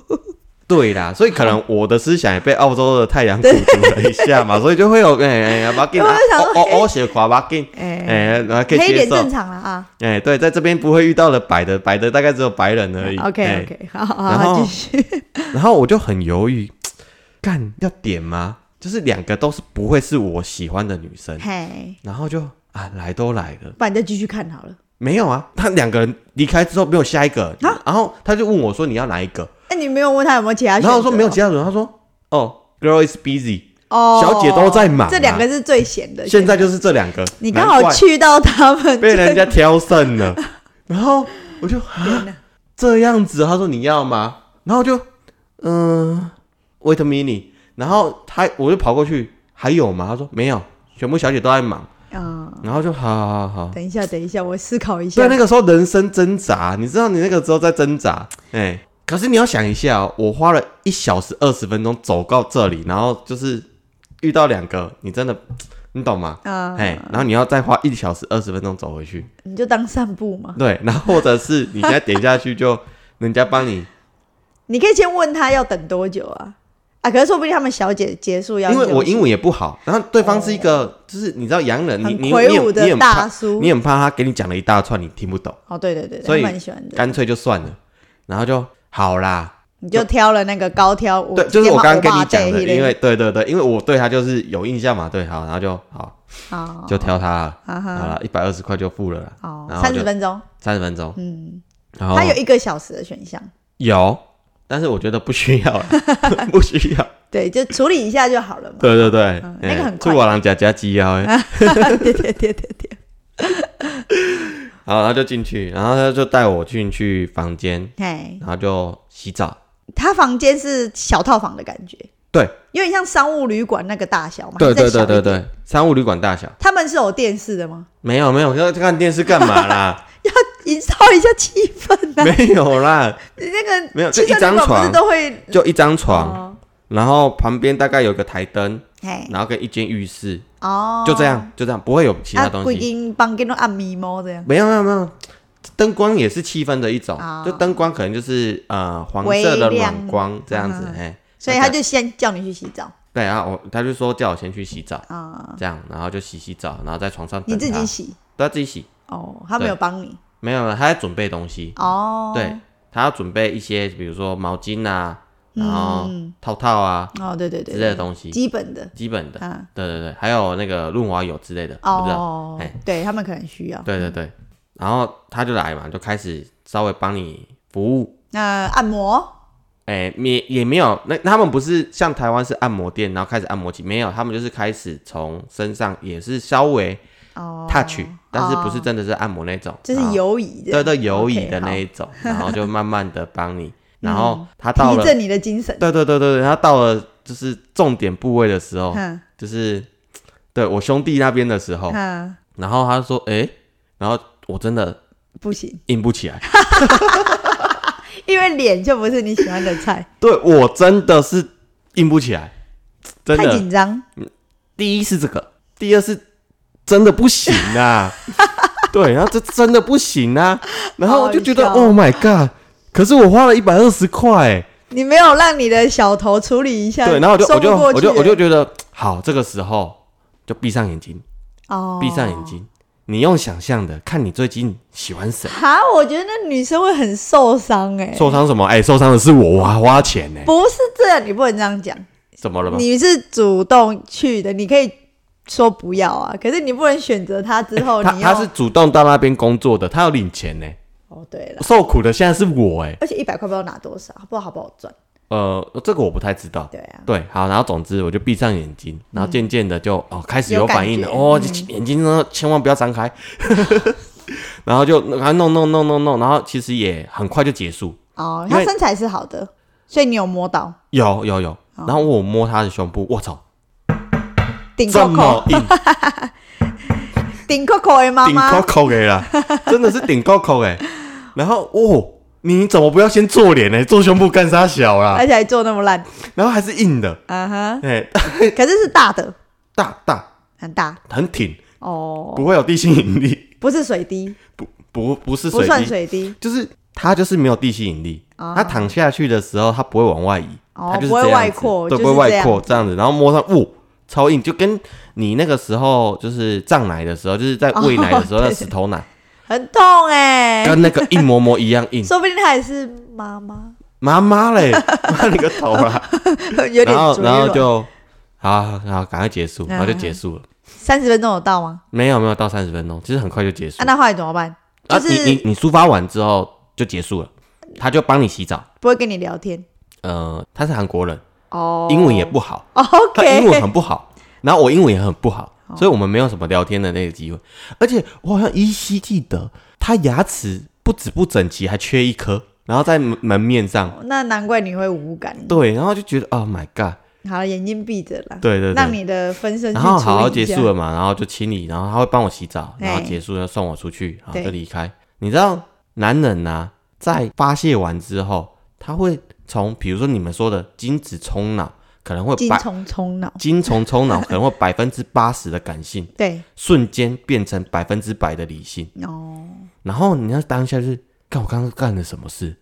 对啦，所以可能我的思想也被澳洲的太阳荼毒了一下嘛，所以就会有哎哎，把给我就想说哦哦血垮把给哎、哎，然后可以接受黑正。常了啊。哎，对，在这边不会遇到的白的，白的大概只有白人而已。OK 哎 OK，好好然后好，继续。然后我就很犹豫，干要点吗？就是两个都是不会是我喜欢的女生，嘿，然后就啊来都来了，不然你再继续看好了。没有啊，他两个人离开之后没有下一个，然后他就问我说你要哪一个？哎、你没有问他有没有其他？然后我说没有其他人，他说哦，girl is busy，哦，小姐都在忙啊这两个是最闲的。现在就是这两个，你刚好去到他们被人家挑剩了，然后我就啊这样子，他说你要吗？然后就嗯、wait a minute，然后他我就跑过去，还有吗？他说没有，全部小姐都在忙，啊、然后就好好好好。等一下，等一下，我思考一下。对，那个时候人生挣扎，你知道你那个时候在挣扎，哎、可是你要想一下、哦，我花了一小时二十分钟走到这里，然后就是遇到两个，你真的你懂吗？啊、哎、然后你要再花一小时二十分钟走回去，你就当散步嘛。对，然后或者是你现在点下去就人家帮你，你可以先问他要等多久啊？啊，可是说不定他们小姐结束要因为我英文也不好，然后对方是一个、就是你知道洋人，你你你也魁梧的你很怕，大叔。你很怕他给你讲了一大串你听不懂，哦，对对对，所以。干脆就算了，然后就好啦。你就挑了那个高挑，我对，就是我刚刚跟你讲的，因为对对对，因为我对他就是有印象嘛，对，好，然后就好好就挑他好了，一百二十块就付了啦，哦三十分钟，三十分钟，嗯，然后他有一个小时的选项，有，但是我觉得不需要，不需要，对，就处理一下就好了嘛。对对对。嗯，那个很快。出我郎家加鸡腰，哎。对对对对对，好，然后就进去，然后他就带我进去房间，嘿，然后就洗澡，他房间是小套房的感觉，对，有点像商务旅馆那个大小嘛。对对。对对对，商务旅馆大小，他们是有电视的吗？没有没有，要看电视干嘛啦？要营造一下气氛啊！没有啦，你那个没有就一张床都会就一张床，哦然后旁边大概有个台灯，嘿然后跟一间浴室，哦，就这样，就这样，不会有其他东西。间房间都按迷蒙这样。没有没有没有，灯光也是气氛的一种，哦。就灯光可能就是呃黄色的微亮暖光这样子嗯，哎，所以他就先叫你去洗澡。对啊，我他就说叫我先去洗澡，啊，这样，然后就洗洗澡，然后在床上你自己洗？都要自己洗，哦，他没有帮你？没有了，他在准备东西，哦。对他要准备一些，比如说毛巾啊，然后嗯。套套啊哦，对对对，之类的东西，基本的。基本的，啊对对对，还有那个润滑油之类的。哦哎，对他们可能需要。对对对，然后他就来嘛，就开始稍微帮你服务。那按摩？哎，也也没有，那他们不是像台湾是按摩店，然后开始按摩起，没有，他们就是开始从身上也是稍微哦 touch，、但是不是哦。真的是按摩那种，就是然后游移的，对对游移的那好一种，然后就慢慢的帮你，然后他到了，提振你的精神。对对对对对，他到了就是重点部位的时候，哼就是对我兄弟那边的时候，哼，然后他说，哎，然后我真的不行，硬不起来。因为脸就不是你喜欢的菜，对我真的是硬不起来，真太的。紧张。第一是这个，第二是真的不行啊。对，然后这真的不行啊，然后我就觉得好笑 Oh my God！可是我花了一百二十块，你没有让你的小头处理一下，对，然后我就我就我就我就觉得好，这个时候就闭上眼睛，哦，闭上眼。睛，你用想象的，看你最近喜欢谁，哈，我觉得那女生会很受伤哎、受伤什么？哎，受伤的是我，我还花钱呢，不是这样，你不能这样讲。怎么了吗？你是主动去的，你可以说不要啊，可是你不能选择他之后，他他是主动到那边工作的，他要领钱呢，哦，对了，受苦的现在是我哎。而且一百块不知道拿多少，不知道好不好赚。呃，这个我不太知道。对啊，对，好，然后总之我就闭上眼睛，然后渐渐的就、哦开始有反应了，哦，嗯。眼睛呢千万不要张开，然后就然后弄弄弄弄弄，然后其实也很快就结束，哦，他身材是好的，所以你有摸到。有有有，哦。然后我摸他的胸部，我操，顶这 Coco 么硬，顶 Coco 的妈顶妈 Coco 给啦，真的是顶 Coco 哎，然后哦，你怎么不要先做脸呢？做胸部干啥小啦？而且还做那么烂，然后还是硬的，啊哈，哎，可是是大的，大大很大很挺，哦，不会有地心引力，不是水滴，不不不是不算水滴，水滴，就是它就是没有地心引力。哦它躺下去的时候，它不会往外移，哦它就是不会这样子外扩对，就是不会外扩这样子，然后摸上，哇，超硬，就跟你那个时候就是胀奶的时候，就是在喂奶的时候哦对那石头奶，很痛哎，跟那个一模模一样硬。说不定他也是妈妈，妈妈嘞，妈你个头啊！有点然后然后就好，然后赶快结束，然后就结束了。三十分钟有到吗？没有没有到三十分钟，其实很快就结束啊，。那后来怎么办？啊，就是你你你抒发完之后就结束了，他就帮你洗澡。不会跟你聊天呃，他是韩国人，哦，英文也不好，他，OK，英文很不好，然后我英文也很不好，所以我们没有什么聊天的那个机会。而且我好像依稀记得，他牙齿不止不整齐，还缺一颗，然后在门门面上。那难怪你会无感。对，然后就觉得，Oh my god，好，眼睛闭着了，对对对。让你的分身然后好好结束了嘛，然后就清理，然后他会帮我洗澡，然后哎结束了送我出去，然后就离开。你知道男人呐、在发泄完之后，他会从比如说你们说的精子冲脑，可能会百精虫冲脑，精虫冲脑，可能会百分之八十的感性，对，瞬间变成百分之百的理性。哦，然后你要当下就是，看我刚刚干了什么事？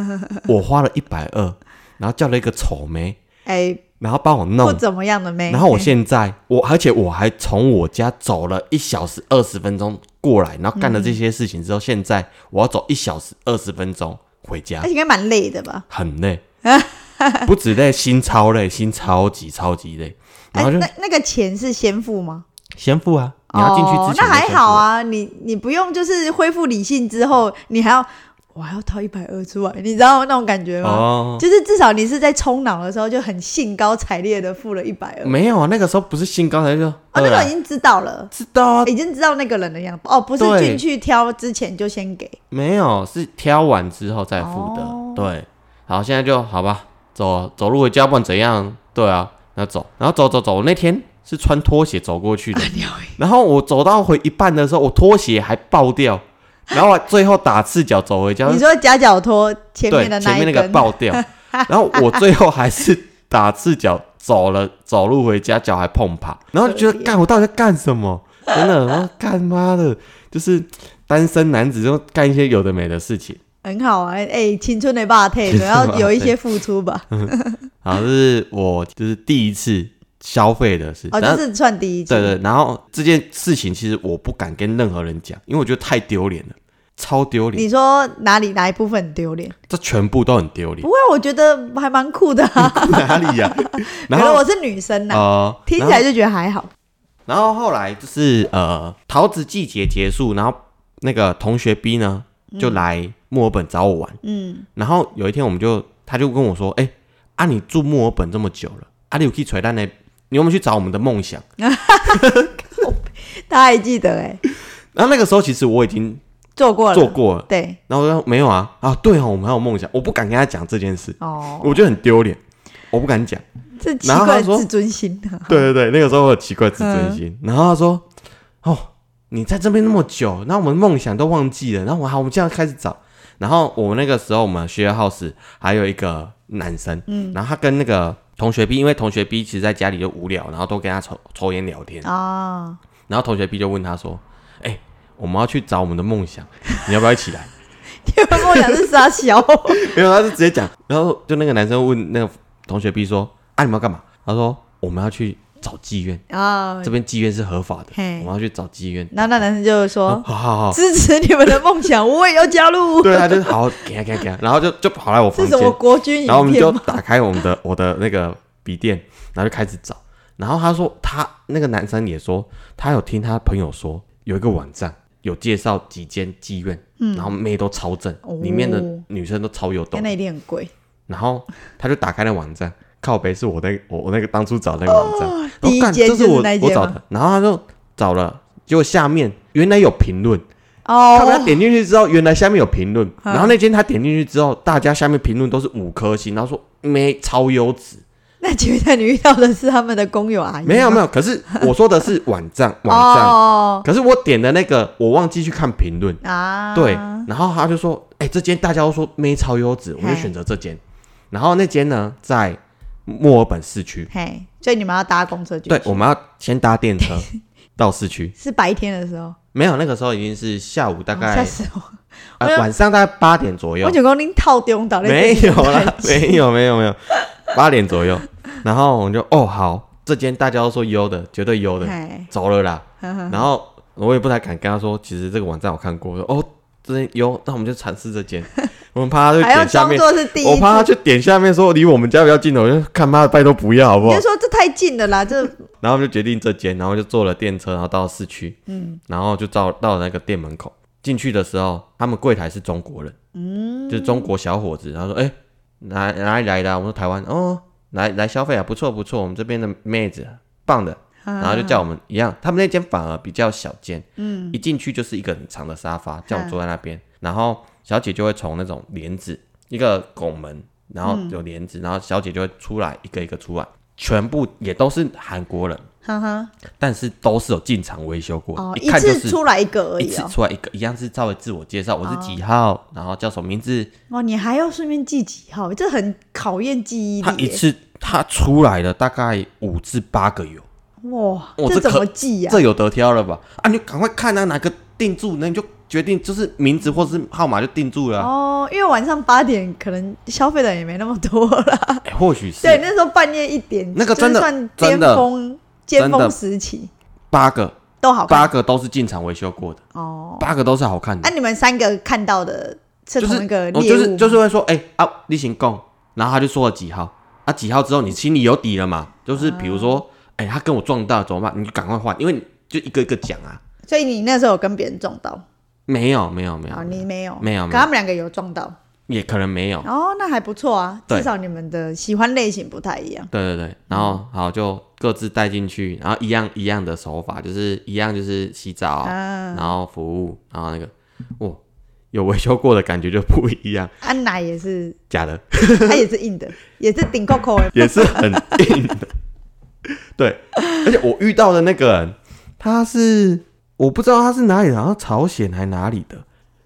我花了一百二，然后叫了一个丑妹，哎，然后帮我弄。不，怎么样的妹，然后我现在我，而且我还从我家走了一小时二十分钟过来，然后干了这些事情之后，现在我要走一小时二十分钟回家。而且，应该蛮累的吧？很累，不止累，心超累，心超级超级累。然哎后，就那那个钱是先付吗？先付啊，你要进去之前、哦那还好。啊，你你不用就是恢复理性之后，你还要我还要掏一百二出来，你知道那种感觉吗？哦，就是至少你是在冲脑的时候就很兴高采烈的付了一百二，哦，没有啊，那个时候不是兴高采烈哦，那对啊个已经知道了，知道啊，已经知道那个人的样子，哦，不是进去挑之前就先给，没有，是挑完之后再付的。哦对，好，现在就好吧，走走路回家，不管怎样？对啊，然后走，然后走走走。我那天是穿拖鞋走过去的，然后我走到回一半的时候，我拖鞋还爆掉，然后最后打赤脚走回家你，说夹脚拖前面的，一前面那个，爆掉，然后我最后还是打赤脚走了，走路回家，脚还碰趴，然后就觉得干，我到底在干什么？真的，然后干妈的，就是单身男子就干一些有的没的事情。很好啊，哎、青春的霸退，总要有一些付出吧。好，这是我就是第一次消费的事。哦，然后这是算第一次，对对，然后这件事情其实我不敢跟任何人讲，因为我觉得太丢脸了，超丢脸，你说哪里哪一部分很丢脸？这全部都很丢脸不。会，我觉得还蛮酷的啊。哪里呀、然后可能我是女生呐、呃，听起来就觉得还好。然后后来就是呃，桃子季节结束，然后那个同学 B 呢就来墨尔本找我玩，嗯，然后有一天我们就他就跟我说，哎、啊你住墨尔本这么久了，啊你有可以锤蛋呢？你有没有去找我们的梦想？他还记得哎、然后那个时候其实我已经做过了，做过了，对然后我说没有啊啊对哦，我们还有梦想，我不敢跟他讲这件事，哦，我觉得很丢脸，我不敢讲。这奇怪自尊心啊。对对对，那个时候我有奇怪自尊嗯心。然后他说：“哦，你在这边那么久，那我们梦想都忘记了。然后我好，我们现在开始找。然后我们那个时候，我们学 house 还有一个男生，嗯，然后他跟那个同学 B，因为同学 B 其实在家里就无聊，然后都跟他抽抽烟聊天。啊，然后同学 B 就问他说：“哎、我们要去找我们的梦想，你要不要一起来 你们梦想是傻小，？”没有，他是直接讲。然后就那个男生问那个同学 B 说：“啊，你们要干嘛？”他说：“我们要去找妓院。”啊，这边妓院是合法的，我们要去找妓院。然后那男生就说好好好，支持你们的梦想，我也要加入。对，他就好好 给他给他给他，然后就就跑来我房是什么间，国军影然后我们就？打开我们的我的那个笔电，然后就开始找。然后他说他那个男生也说，他有听他朋友说有一个网站有介绍几间妓院，然后妹都超正，里面的女生都超有懂。那一定很贵。然后他就打开了网站，靠北是我那我我那个当初找那个网站，第一间干这是我就是那间吗？我找的，然后他就找了，结果下面原来有评论。他把他哦，点进去之后，原来下面有评论，嗯。然后那间他点进去之后，大家下面评论都是五颗星，然后说没超优质，那请问你遇到的是他们的工友阿姨？没有没有，可是我说的是网站网站，哦。可是我点的那个我忘记去看评论，啊，对，然后他就说，哎、这间大家都说没超优质，我就选择这间。然后那间呢，在墨尔本市区，嘿，所以你们要搭公车去？对，我们要先搭电车 到市区。是白天的时候，没有，那个时候已经是下午大哦概、吓死我！呃我晚上大概八点左右我，就讲恁套中岛没有啦，没有没有没有，八点左右。然后我们就哦好，这间大家都说优的，绝对优的，嘿，走了啦。呵呵然后我也不太敢跟他说，其实这个网站我看过，说哦这间优，那我们就尝试这间。我们怕他去点下面，是第一我，怕他去点下面说离我们家比较近的，我就看妈的拜托不要好不好？你就？说这太近了啦，这。然后我们就决定这间，然后就坐了电车，然后到市区，嗯，然后就到到了那个店门口。进去的时候，他们柜台是中国人，嗯，就是中国小伙子，然后说：“哎、哪哪里来的啊、我说：“台湾。”哦，来来消费啊，不错不错，我们这边的妹子棒的，然后就叫我们一样，他们那间反而比较小间，嗯，一进去就是一个很长的沙发，叫我坐在那边，然后小姐就会从那种帘子一个拱门，然后有帘子，然后小姐就会出来一个一个出来，全部也都是韩国人，哈哈，但是都是有进场维修过，哦，一一看就是次出来一个而已一次哦。出来一个，一样是稍微自我介绍，我是几号，然后叫什么名字，哇，你还要顺便记几号，这很考验记忆力耶。他一次他出来了大概五至八个有，哇，这怎么记呀？这有得挑了吧？啊，你赶快看啊，哪个定住，那你就决定就是名字或是号码就定住了啊、哦，因为晚上八点可能消费的人也没那么多啦。哎或许是对，那时候半夜一点，那个真的就是算巅峰尖峰时期八个，都好看八个都是进场维修过的，哦。八个都是好看的啊，，你们三个看到的是就是同一个我猎物吗就是就是会说，哎、啊，例行供，然后他就说了几号，啊几号之后你心里有底了嘛？就是比如说，哎、他跟我撞到怎么办？你就赶快换，因为你就一个一个讲啊。所以你那时候有跟别人撞到没有没有没啊？有，你没有，没有没有可他们两个有撞到也可能没有。哦，那还不错啊，至少你们的喜欢类型不太一样。对对对，然后好就各自带进去，然后一样一样的手法，就是一样就是洗澡，啊，然后服务，然后那个，哇，有维修过的感觉就不一样，安奶也是，假的 它也是硬的，也是顶扣扣的。也是很硬的。对，而且我遇到的那个人，他是我不知道他是哪里人，好像朝鲜还哪里的，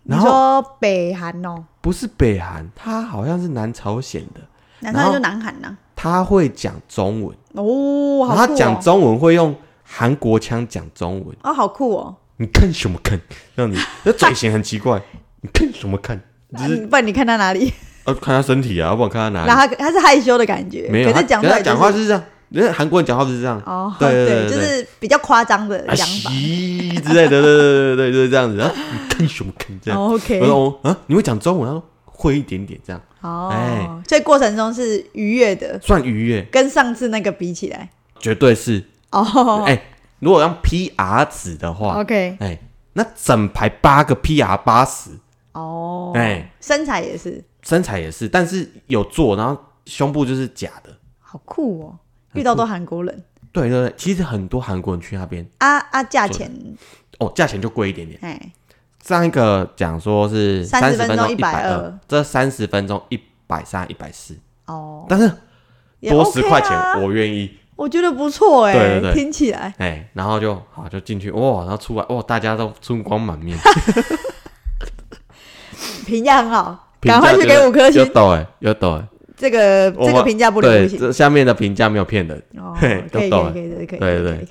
你然后说北韩哦，不是北韩，他好像是南朝鲜的，难道就南韩呐？他会讲中文，哦，然后好酷哦！他讲中文会用韩国腔讲中文。哦，好酷哦！你看什么看？让你，那嘴型很奇怪。你看什么看？只是不然你看他哪里？呃，看他身体啊，不然看他哪里。然后他他是害羞的感觉，没有，他讲出可是他就是讲话是这样，人家韩国人讲话不是这样，哦，对对对就是比较夸张的啊讲法。西之类的，对对对对对，就是这样子。然后你看什么看？这样。哦 OK，我说哦啊，你会讲中文？他说会一点点，这样哦哎，所以过程中是愉悦的，算愉悦，跟上次那个比起来，绝对是。哦哎，如果用 PR 值的话，，OK，哎，那整排八个 PR 八十，哦，哎，身材也是身材也是，但是有做，然后胸部就是假的。好酷哦，遇到都韩国人。对对对，其实很多韩国人去那边，啊啊，价钱。哦，价钱就贵一点点。哎，上一个讲说是三十分钟一百二，这三十分钟一百三、一百四，哦，但是多十块钱啊我愿意。我觉得不错哎，对对对。听起来。哎，然后就好就进去哇，然后出来哇，大家都春光满面，评价很好，赶快去给五颗星，有抖哎，有抖哎，这个我这个评价不留对，不行这下面的评价没有骗人。哦，嘿可以可以可以可以对对。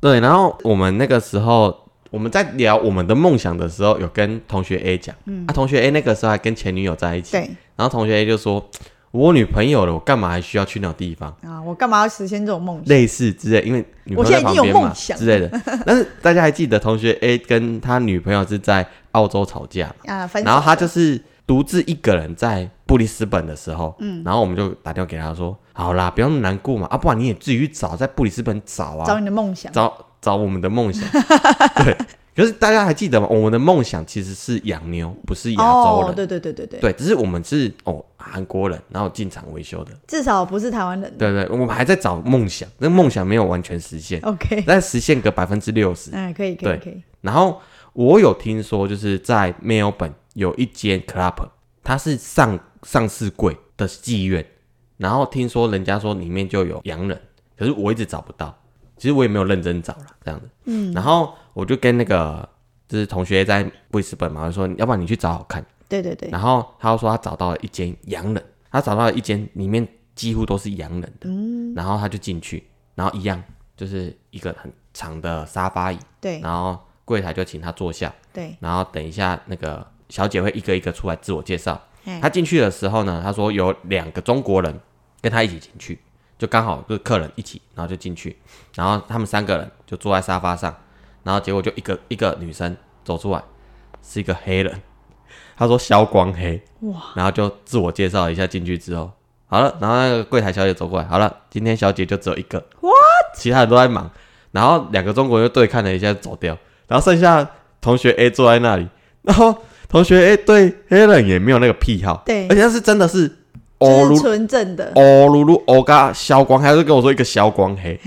对，然后我们那个时候我们在聊我们的梦想的时候，有跟同学 A 讲，啊，同学 A 那个时候还跟前女友在一起，对。然后同学 A 就说：“我女朋友了，我干嘛还需要去那种地方？啊，我干嘛要实现这种梦想？类似之类，因为女朋友我现在已经有在旁边嘛梦想之类的。但是大家还记得同学 A 跟他女朋友是在澳洲吵架嘛，啊，然后他就是独自一个人在布里斯本的时候，嗯，然后我们就打电话给他说：好啦，不要那么难过嘛，啊，不然你也自己去找，在布里斯本找啊，找你的梦想，找找我们的梦想。对，可是大家还记得吗？我们的梦想其实是养牛，不是亚洲哦，人。对对对对对，对，只是我们是哦韩国人，然后进厂维修的。至少不是台湾人。对对，我们还在找梦想，那梦想没有完全实现，OK，但实现个百分之六十。嗯，可以可以可以，然后我有听说，就是在墨尔本有一间 club，它是上上市柜的妓院，然后听说人家说里面就有洋人，可是我一直找不到，其实我也没有认真找了这样子。嗯，然后我就跟那个就是同学在布里斯本嘛，我说要不然你去找找看。对对对。然后他又说他找到了一间洋人，他找到了一间里面几乎都是洋人的，嗯，然后他就进去，然后一样就是一个很长的沙发椅，对，然后柜台就请他坐下，对，然后等一下那个小姐会一个一个出来自我介绍。她进去的时候呢，她说有两个中国人跟她一起进去，就刚好就是客人一起，然后就进去，然后他们三个人就坐在沙发上，然后结果就一个一个女生走出来，是一个黑人，她说消光黑，哇，然后就自我介绍一下进去之后，好了，然后那个柜台小姐走过来，好了，今天小姐就只有一个，what，其他人都在忙，然后两个中国人对看了一下走掉，然后剩下同学 A 坐在那里，然后。同学，哎，对黑人也没有那个癖好，对，而且他是真的是，哦，纯正的，哦，噜噜，哦嘎，消光，还是跟我说一个消光黑，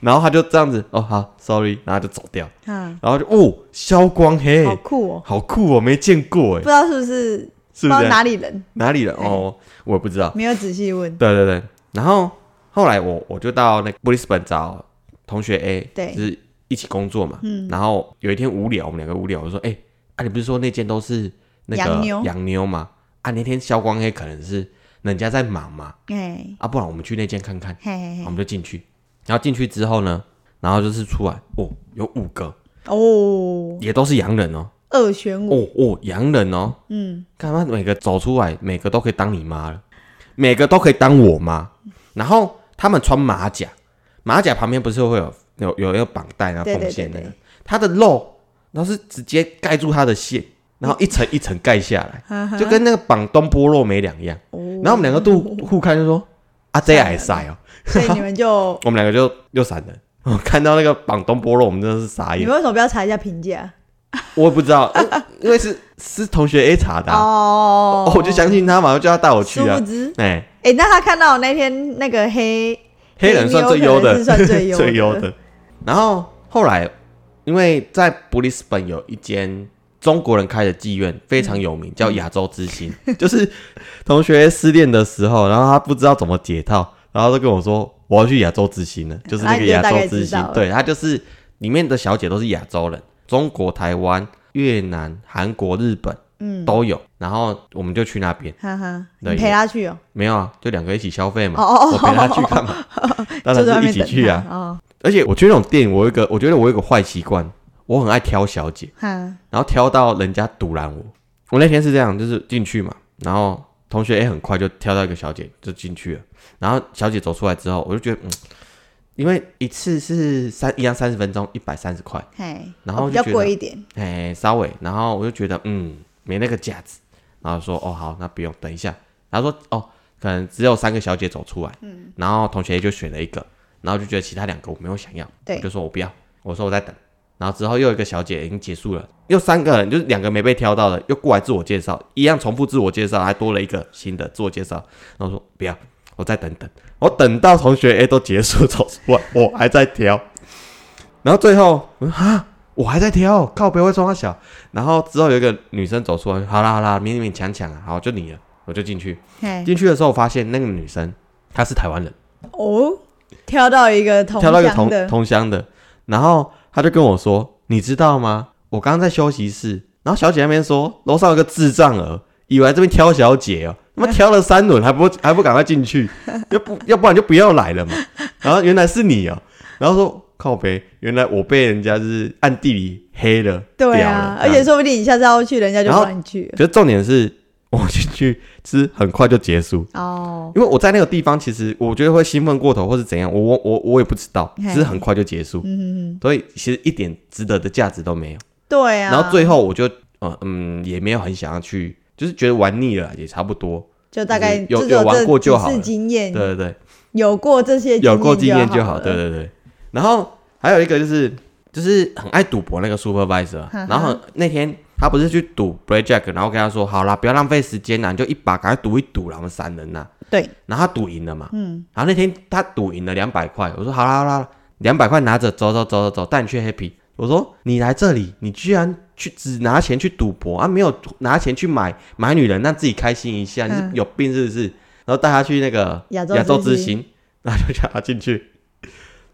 然后他就这样子，哦，好，sorry，然后就走掉，嗯，然后就，哦，消光黑，好酷哦，好酷哦，没见过，哎，不知道是不是，是不是？哪里人，哪里人，哦，我也不知道，没有仔细问，对对对，然后后来我我就到那布里斯本找同学 A，对，就是一起工作嘛，嗯，然后有一天无聊，我们两个无聊，我说，哎。啊，你不是说那间都是那个洋妞吗？啊，那天肖光黑可能是人家在忙嘛。哎，啊，不然我们去那间看看。我们就进去，然后进去之后呢，然后就是出来，哦，有五个哦，也都是洋人哦，二选五。哦哦，洋人哦，嗯，干嘛每个走出来，每个都可以当你妈了，每个都可以当我妈。然后他们穿马甲，马甲旁边不是会有有有一个绑带啊，缝线那个，他的肉。然后是直接盖住他的线，然后一层一层盖下来，就跟那个绑东坡肉没两样。然后我们两个都互看，就说：“啊，这还塞哦。”所以你们就 我们两个就又闪人。看到那个绑东坡肉，我们真的是傻眼。你们为什么不要查一下评价？我也不知道，因为是是同学 A 查的哦，我就相信他，马上就他带我去啊。哎哎，那他看到那天那个黑黑人算最优的，算最优最优的。然后后来。因为在布里斯本有一间中国人开的妓院非常有名，叫亚洲之星。就是同学失恋的时候，然后他不知道怎么解套，然后就跟我说：“我要去亚洲之星了。”就是那个亚洲之星，对他就是里面的小姐都是亚洲人，中国、台湾、越南、韩国、日本，嗯，都有。然后我们就去那边，哈哈，你陪他去哦？没有啊，就两个一起消费嘛。哦我陪他去干嘛？当然是一起去啊。哦。而且我去那种店，我有一个，我觉得我有个坏习惯，我很爱挑小姐，然后挑到人家堵拦我。我那天是这样，就是进去嘛，然后同学也很快就挑到一个小姐就进去了，然后小姐走出来之后，我就觉得，嗯，因为一次是三一样三十分钟一百三十块，然后比较贵一点，哎，稍微，然后我就觉得，嗯，没那个价值，然后说，哦，好，那不用，等一下，然后说，哦，可能只有三个小姐走出来，嗯，然后同学就选了一个。然后就觉得其他两个我没有想要，对，就说我不要，我说我在等。然后之后又一个小姐已经结束了，又三个人，就是两个没被挑到的，又过来自我介绍，一样重复自我介绍，还多了一个新的自我介绍。然后说不要，我再等等，我等到同学 A 都结束走出来，我还在挑。然后最后啊，我还在挑，靠别会装小。然后之后有一个女生走出来，好啦好啦，勉勉强强啊，好就你了，我就进去。进去的时候发现那个女生她是台湾人哦。挑到一个同挑到一个同同乡的，然后他就跟我说：“你知道吗？我刚刚在休息室，然后小姐那边说楼上有个智障儿，以为这边挑小姐哦，他妈 挑了三轮还不还不赶快进去，要不要不然就不要来了嘛。然后原来是你哦，然后说靠背，原来我被人家就是暗地里黑了，对啊，而且说不定你下次要去，人家就让你去。就重点是。我进去其实很快就结束。哦，因为我在那个地方，其实我觉得会兴奋过头，或是怎样，我我我我也不知道，只是很快就结束，嗯所以其实一点值得的价值都没有。对啊，然后最后我就嗯嗯也没有很想要去，就是觉得玩腻了，也差不多，就大概有有玩过就好，经验，对对对，有过这些有过经验就好，对对对。然后还有一个就是就是很爱赌博那个 supervisor，然后那天。他不是去赌 blackjack，然后跟他说：“好啦，不要浪费时间啦，你就一把赶快赌一赌啦，我们三人呐。”对。然后他赌赢了嘛。嗯。然后那天他赌赢了两百块，我说：“好啦好啦，两百块拿着，走走走走走，带你去 happy。”我说：“你来这里，你居然去只拿钱去赌博啊？没有拿钱去买买女人，让自己开心一下？你是有病是不是？”然后带他去那个亚洲亚洲之之星，然后就叫他进去，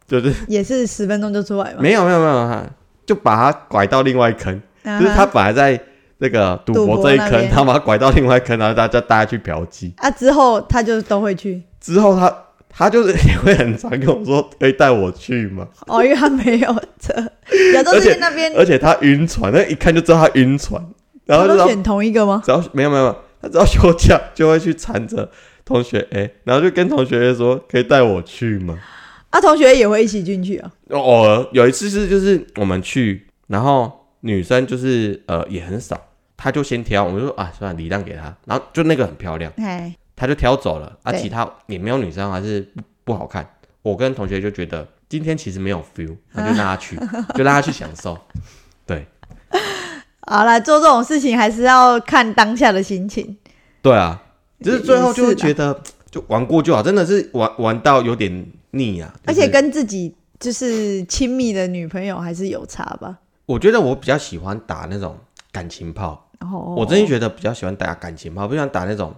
就是也是十分钟就出来嘛。没有没有没有，他就把他拐到另外一坑，嗯就是他本来在那个赌赌博这一坑，博那边然后把他拐到另外一坑，然后大家大家去嫖妓。啊，之后他就都会去之后他他就是也会很常跟我说，可以带我去吗？哦，因为他没有车。亚洲之星那边，而且他晕船，那一看就知道他晕船，然后就选同一个吗？只要没有没有他只要休假就会去缠着同学 A，然后就跟同学说，可以带我去吗？啊，同学也会一起进去啊。偶尔有一次是就是我们去，然后女生就是呃也很少，他就先挑，我们就说啊算了礼让给他，然后就那个很漂亮，哎，他就挑走了，啊对其他也没有女生还是不不好看，我跟同学就觉得今天其实没有 feel，那就让他去，就让他去享受，对。好啦，做这种事情还是要看当下的心情。对啊，就是最后就觉得就玩过就好，真的是玩玩到有点腻啊，而且就是跟自己就是亲密的女朋友还是有差吧。我觉得我比较喜欢打那种感情炮，我真心觉得比较喜欢打感情炮，不喜欢打那种。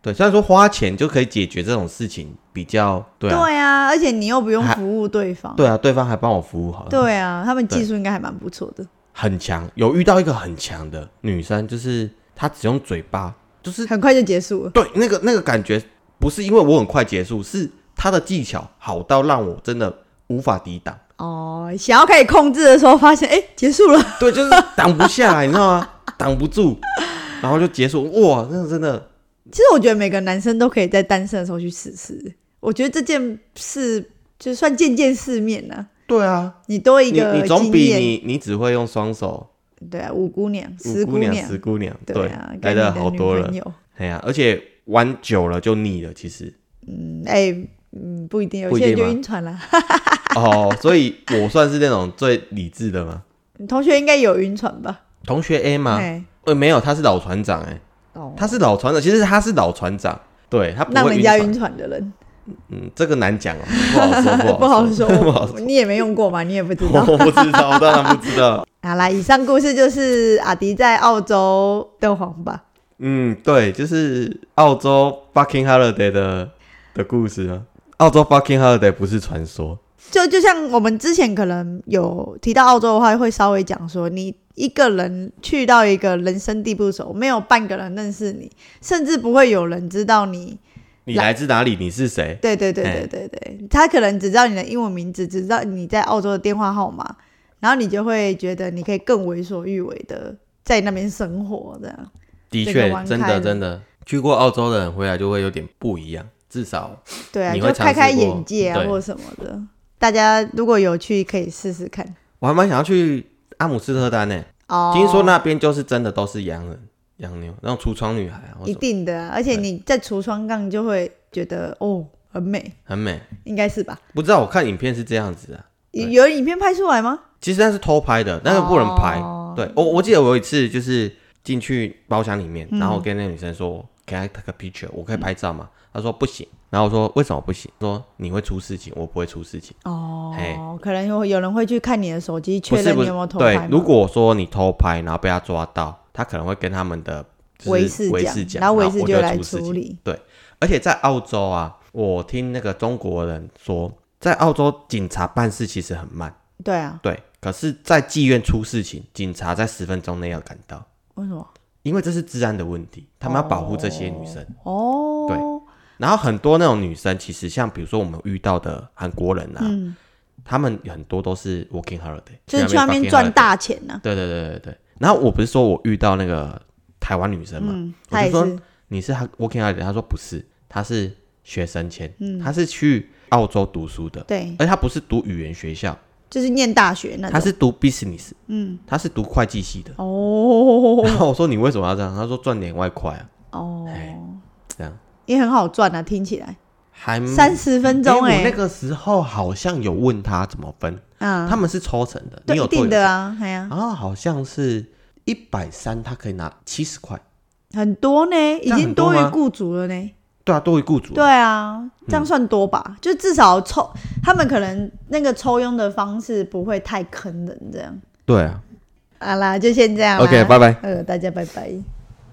对，虽然说花钱就可以解决这种事情，比较对啊，对啊，而且你又不用服务对方。对啊，对方还帮我服务好，对啊，他们技术应该还蛮不错的。很强。有遇到一个很强的女生，就是她只用嘴巴，就是很快就结束了。对那个那个感觉，不是因为我很快结束，是她的技巧好到让我真的无法抵挡。哦，想要开始控制的时候，发现哎、结束了。对，就是挡不下来，你知道吗？挡不住，然后就结束。哇，那个真的其实我觉得每个男生都可以在单身的时候去试试。我觉得这件事就算见见世面呢、对啊，你多一你个你总比。你你只会用双手，对啊，五姑娘、十五姑娘、娘，十姑娘，对啊，来的好多了朋。友哎呀，而且玩久了就腻了，其实嗯，哎、嗯，不一定，有些人就晕船了。哦，所以我算是那种最理智的吗？你同学应该有晕船吧？同学 A 吗？哎，呃，没有，他是老船长，哎，哦，他是老船长，其实他是老船长，对他不会让人家晕船的人嗯，这个难讲哦，不好说，不 不好说，不好说，你也没用过嘛，你也不知道。我不知道，我当然不知道。好啦，以上故事就是阿迪在澳洲的黄吧。嗯，对，就是澳洲 fucking holiday 的的故事啊。澳洲 fucking holiday 不是传说，就就像我们之前可能有提到澳洲的话，会稍微讲说，你一个人去到一个人生地不熟，没有半个人认识你，甚至不会有人知道你。你来自哪里？你是谁？对对对哎对对对，他可能只知道你的英文名字，只知道你在澳洲的电话号码，然后你就会觉得你可以更为所欲为的在那边生活，这样。的确真的真的，去过澳洲的人回来就会有点不一样，至少对啊，你会就开开眼界啊，对或什么的。大家如果有去，可以试试看。我还蛮想要去阿姆斯特丹呢。哦，听说那边就是真的都是洋人、洋妞，那种橱窗女孩啊，或一什么定的啊、而且你在橱窗杠就会觉得哦，很美，很美。应该是吧？不知道我看影片是这样子啊，有对有影片拍出来吗？其实那是偷拍的，但是不能拍。哦对我我记得我有一次就是进去包厢里面，嗯然后我跟那个女生说，Can I take a picture？我可以拍照吗？她说不行。然后我说为什么不行？说你会出事情，我不会出事情。嘿哦，可能有有人会去看你的手机，确认你有没有，偷拍。对如果说你偷拍，然后被他抓到，他可能会跟他们的维士讲维士讲，然后维士就来。处理。对而且在澳洲啊，我听那个中国人说，在澳洲警察办事其实很慢，对啊，对。可是，在妓院出事情，警察在十分钟内要赶到，为什么？因为这是治安的问题，他们要保护这些女生。哦，对然后很多那种女生，其实像比如说我们遇到的韩国人啊，嗯，他们很多都是 working holiday，就是去那边 working 赚大钱呢。对对对对对。然后我不是说我遇到那个台湾女生嘛，嗯，我就说你是 working holiday，她说不是，她是学生签，嗯她是去澳洲读书的，对，而她不是读语言学校，就是念大学那种。她是读 business，嗯，她是读会计系的。哦然后我说你为什么要这样？她说赚点外快啊，哦也很好赚啊，听起来还三十分钟哎诶我那，个时候好像有问他怎么分，嗯，他们是抽成的，你有定的啊，哎呀，然后好像是一百三，他可以拿七十块。很多呢，已样经多于雇主了呢。对啊，多于雇主。对啊，这样嗯算多吧？就至少抽，他们可能那个抽佣的方式不会太坑人，这样。对啊。好啦，就先这样啦。OK，拜拜。呃，大家拜拜。